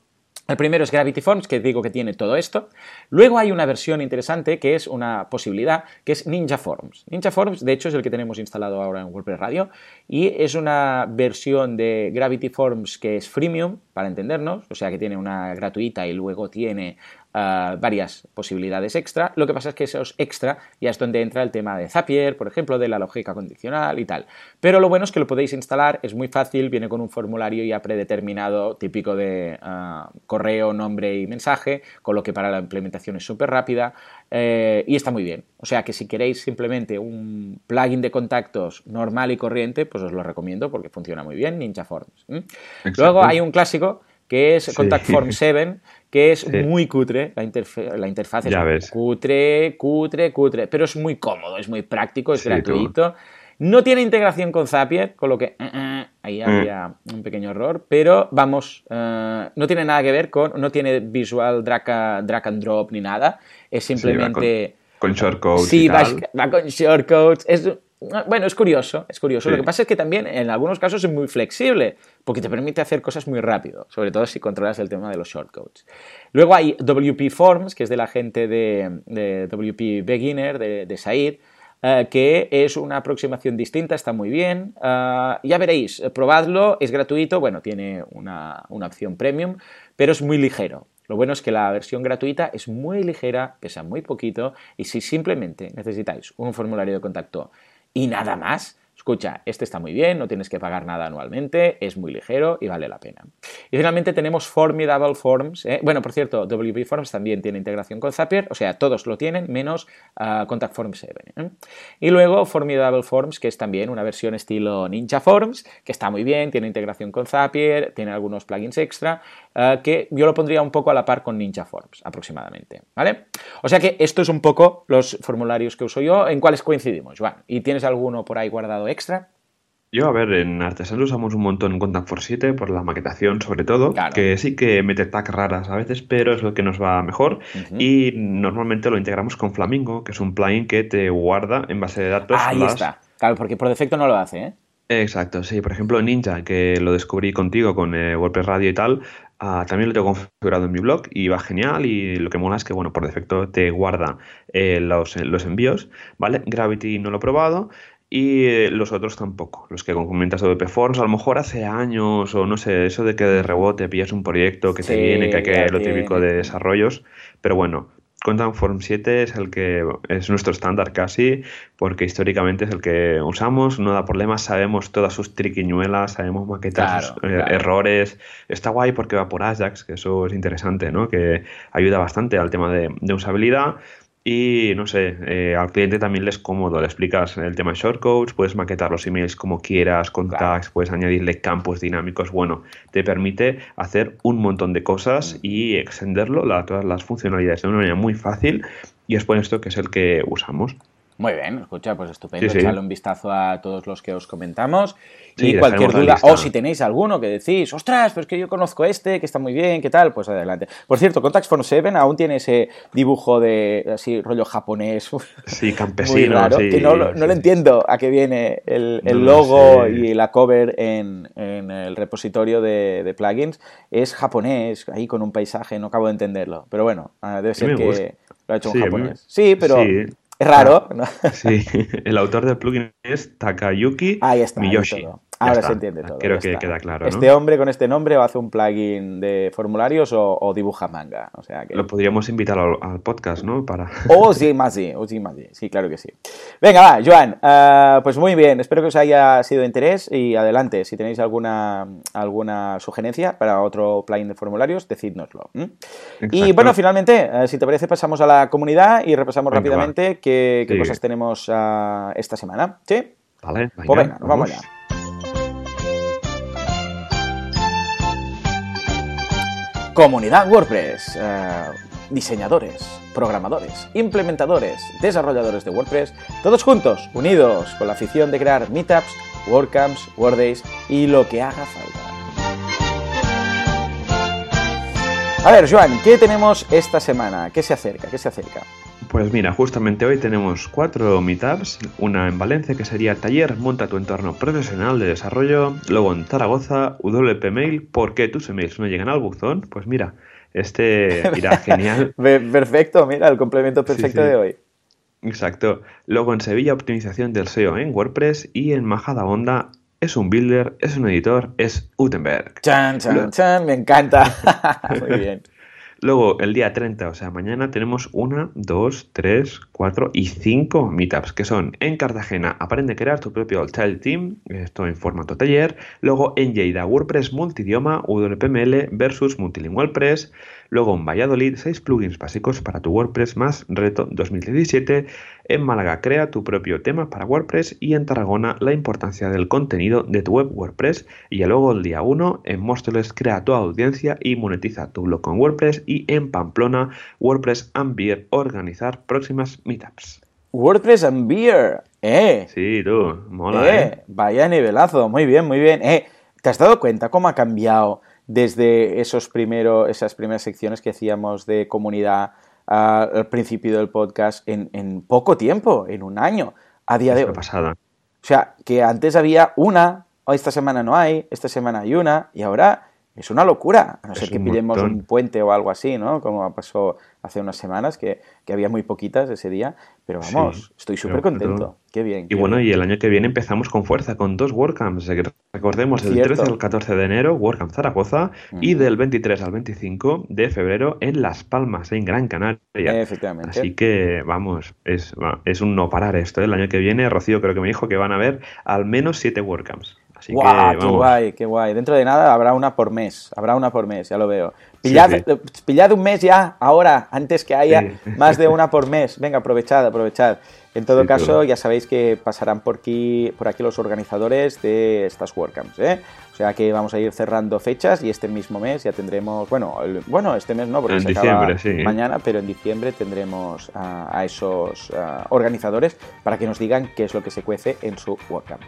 el primero es Gravity Forms, que digo que tiene todo esto. Luego hay una versión interesante que es una posibilidad, que es Ninja Forms. Ninja Forms, de hecho, es el que tenemos instalado ahora en WordPress Radio y es una versión de Gravity Forms que es freemium, para entendernos, o sea que tiene una gratuita y luego tiene uh, varias posibilidades extra. Lo que pasa es que esos extra ya es donde entra el tema de Zapier, por ejemplo, de la lógica condicional y tal. Pero lo bueno es que lo podéis instalar, es muy fácil, viene con un formulario ya predeterminado, típico de uh, correo, nombre y mensaje, con lo que para la implementación es súper rápida eh, y está muy bien. O sea que si queréis simplemente un plugin de contactos normal y corriente, pues os lo recomiendo porque funciona muy bien, Ninja Forms. Luego hay un clásico que es Contact Form 7, que es muy cutre, la, la interfaz es cutre, cutre, cutre, pero es muy cómodo, es muy práctico, es gratuito. No tiene integración con Zapier, con lo que eh, eh, ahí mm. había un pequeño error, pero vamos, eh, no tiene nada que ver con, no tiene visual drag, and drop ni nada, es simplemente... con, shortcodes. Sí, va, va, con shortcodes, es bueno, es curioso, es curioso. Lo que pasa es que también en algunos casos es muy flexible, porque te permite hacer cosas muy rápido, sobre todo si controlas el tema de los shortcodes. Luego hay WP Forms, que es de la gente de, WP Beginner, de, de Said, eh, que es una aproximación distinta, está muy bien. Eh, ya veréis, probadlo, es gratuito, bueno, tiene una, una opción premium, pero es muy ligero. Lo bueno es que la versión gratuita es muy ligera, pesa muy poquito y si simplemente necesitáis un formulario de contacto y nada más, Escucha, este está muy bien, no tienes que pagar nada anualmente, es muy ligero y vale la pena. Y finalmente tenemos Formidable Forms. ¿eh? Bueno, por cierto, WP Forms también tiene integración con Zapier, o sea, todos lo tienen, menos uh, Contact Forms 7. ¿eh? Y luego Formidable Forms, que es también una versión estilo Ninja Forms, que está muy bien, tiene integración con Zapier, tiene algunos plugins extra, uh, que yo lo pondría un poco a la par con Ninja Forms, aproximadamente. ¿Vale? O sea que esto es un poco los formularios que uso yo. ¿En cuáles coincidimos, Juan? ¿Y tienes alguno por ahí guardado extra? Yo, a ver, en Artesan usamos un montón en Contact for 7 por la maquetación, sobre todo, que sí que mete tags raras a veces, pero es lo que nos va mejor. Y normalmente lo integramos con Flamingo, que es un plugin que te guarda en base de datos. ahí está. Claro, porque por defecto no lo hace, ¿eh? Exacto, sí. Por ejemplo, Ninja, que lo descubrí contigo con eh, WordPress Radio y tal, ah, también lo tengo configurado en mi blog y va genial. Y lo que mola es que, bueno, por defecto te guarda eh, los, los, envíos, ¿vale? Gravity no lo he probado y eh, los otros tampoco. Los que comentas de Forms, a lo mejor hace años o no sé, eso de que de rebote pillas un proyecto que te viene, que hay que lo típico de desarrollos, pero bueno. Content Form 7 es el que es nuestro estándar casi, porque históricamente es el que usamos, no da problemas, sabemos todas sus triquiñuelas, sabemos maquetar sus eh, errores. Está guay porque va por Ajax, que eso es interesante, ¿no? Que ayuda bastante al tema de, de usabilidad. Y no sé, eh, al cliente también le es cómodo, le explicas el tema de shortcodes, puedes maquetar los emails como quieras, con tags, puedes añadirle campos dinámicos. Bueno, te permite hacer un montón de cosas y extenderlo, la, todas las funcionalidades de una manera muy fácil. Y es por esto que es el que usamos. Muy bien, escucha, pues estupendo. Sí, un vistazo a todos los que os comentamos. y cualquier duda, o si tenéis alguno que decís, ostras, pero es que yo conozco este, que está muy bien, ¿qué tal? Pues adelante. Por cierto, Contacts for Seven aún tiene ese dibujo de así rollo japonés. Sí, campesino. que no, lo entiendo a qué viene el, logo y la cover en, el repositorio de, plugins. Es japonés, ahí con un paisaje, no acabo de entenderlo. Pero bueno, debe ser que lo ha hecho un japonés. Sí, pero raro. ¿no? Sí, el autor del plugin es Takayuki Miyoshi. Ahora se entiende todo. Creo que queda claro. Este hombre con este nombre hacer un plugin de formularios o, dibuja manga. O sea que... Lo podríamos invitar al, podcast, ¿no? Para... Oh, sí, más sí, oh, sí, más sí. Sí, claro que sí. Venga, va, Joan. Eh, pues muy bien, espero que os haya sido de interés y adelante, si tenéis alguna, alguna sugerencia para otro plugin de formularios, decídnoslo. Y bueno, finalmente, eh, si te parece, pasamos a la comunidad y repasamos rápidamente qué, cosas tenemos uh, esta semana. ¿Sí? Vale, pues venga, vamos allá. Comunidad WordPress. Eh, diseñadores, programadores, implementadores, desarrolladores de WordPress, todos juntos, unidos con la afición de crear meetups, WordCamps, WordDays y lo que haga falta. A ver, Joan, ¿qué tenemos esta semana? ¿Qué se acerca? ¿Qué se acerca? Pues mira, justamente hoy tenemos cuatro meetups, una en Valencia que sería Taller Monta tu entorno profesional de desarrollo, luego en Zaragoza, WP Mail, ¿por qué tus emails no llegan al buzón? Pues mira, este irá genial. Perfecto, mira, el complemento perfecto de hoy. Exacto. Luego en Sevilla, optimización del SEO en WordPress y en Majada Onda es un builder, es un editor, es Gutenberg. Chan, chan, chan, me encanta. Muy bien. Luego, el día 30, o sea, mañana tenemos una, dos, tres, cuatro y cinco meetups, que son en Cartagena, aprende a crear tu propio Child Team, esto en formato taller. Luego en Lleida, WordPress multidioma, WPML versus Multilingual Press. Luego en Valladolid, 6 plugins básicos para tu WordPress más reto 2017. En Málaga, crea tu propio tema para WordPress. Y en Tarragona, la importancia del contenido de tu web WordPress. Y luego el día 1, en Móstoles, crea tu audiencia y monetiza tu blog con WordPress. Y en Pamplona, WordPress and Beer, organizar próximas meetups. WordPress and Beer, eh. Sí, tú, mola, eh. eh. Vaya nivelazo, muy bien, muy bien. Eh, ¿te has dado cuenta cómo ha cambiado? desde esos primero, esas primeras secciones que hacíamos de comunidad al principio del podcast en, poco tiempo, en un año, a día de hoy. pasada. O sea, que antes había una, esta semana no hay, esta semana hay una, y ahora es una locura, a no ser que pillemos un puente o algo así, ¿no? Como pasó hace unas semanas, que, había muy poquitas ese día, pero vamos, estoy súper contento. Qué bien. y bueno, y el año que viene empezamos con fuerza, con dos WordCamps. Recordemos, del 13 al 14 de enero, WordCamp Zaragoza, y del 23 al 25 de febrero en Las Palmas, en Gran Canaria. Efectivamente. Así que, vamos, es, es un no parar esto. ¿eh? El año que viene, Rocío creo que me dijo que van a haber al menos siete WordCamps. Así ¡Qué guay, qué guay! Dentro de nada habrá una por mes, habrá una por mes, ya lo veo. Pillad, un mes ya, ahora, antes que haya más de una por mes. Venga, aprovechad, aprovechad. En todo caso, ya sabéis que pasarán por aquí, por aquí los organizadores de estas WordCamps. ¿eh? O sea que vamos a ir cerrando fechas y este mismo mes ya tendremos, bueno, bueno este mes no, porque se acaba mañana, pero en diciembre tendremos a, esos organizadores para que nos digan qué es lo que se cuece en su WordCamp.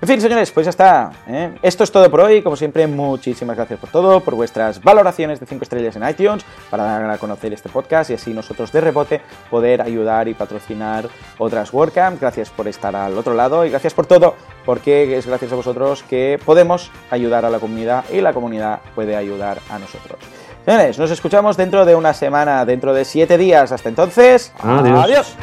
En fin, señores, pues ya está. ¿eh? Esto es todo por hoy. Como siempre, muchísimas gracias por todo, por vuestras valoraciones de 5 estrellas en iTunes para dar a conocer este podcast y así nosotros de rebote poder ayudar y patrocinar otras WordCamp. Gracias por estar al otro lado y gracias por todo, porque es gracias a vosotros que podemos ayudar a la comunidad y la comunidad puede ayudar a nosotros. Señores, nos escuchamos dentro de una semana, dentro de 7 días. Hasta entonces, adiós.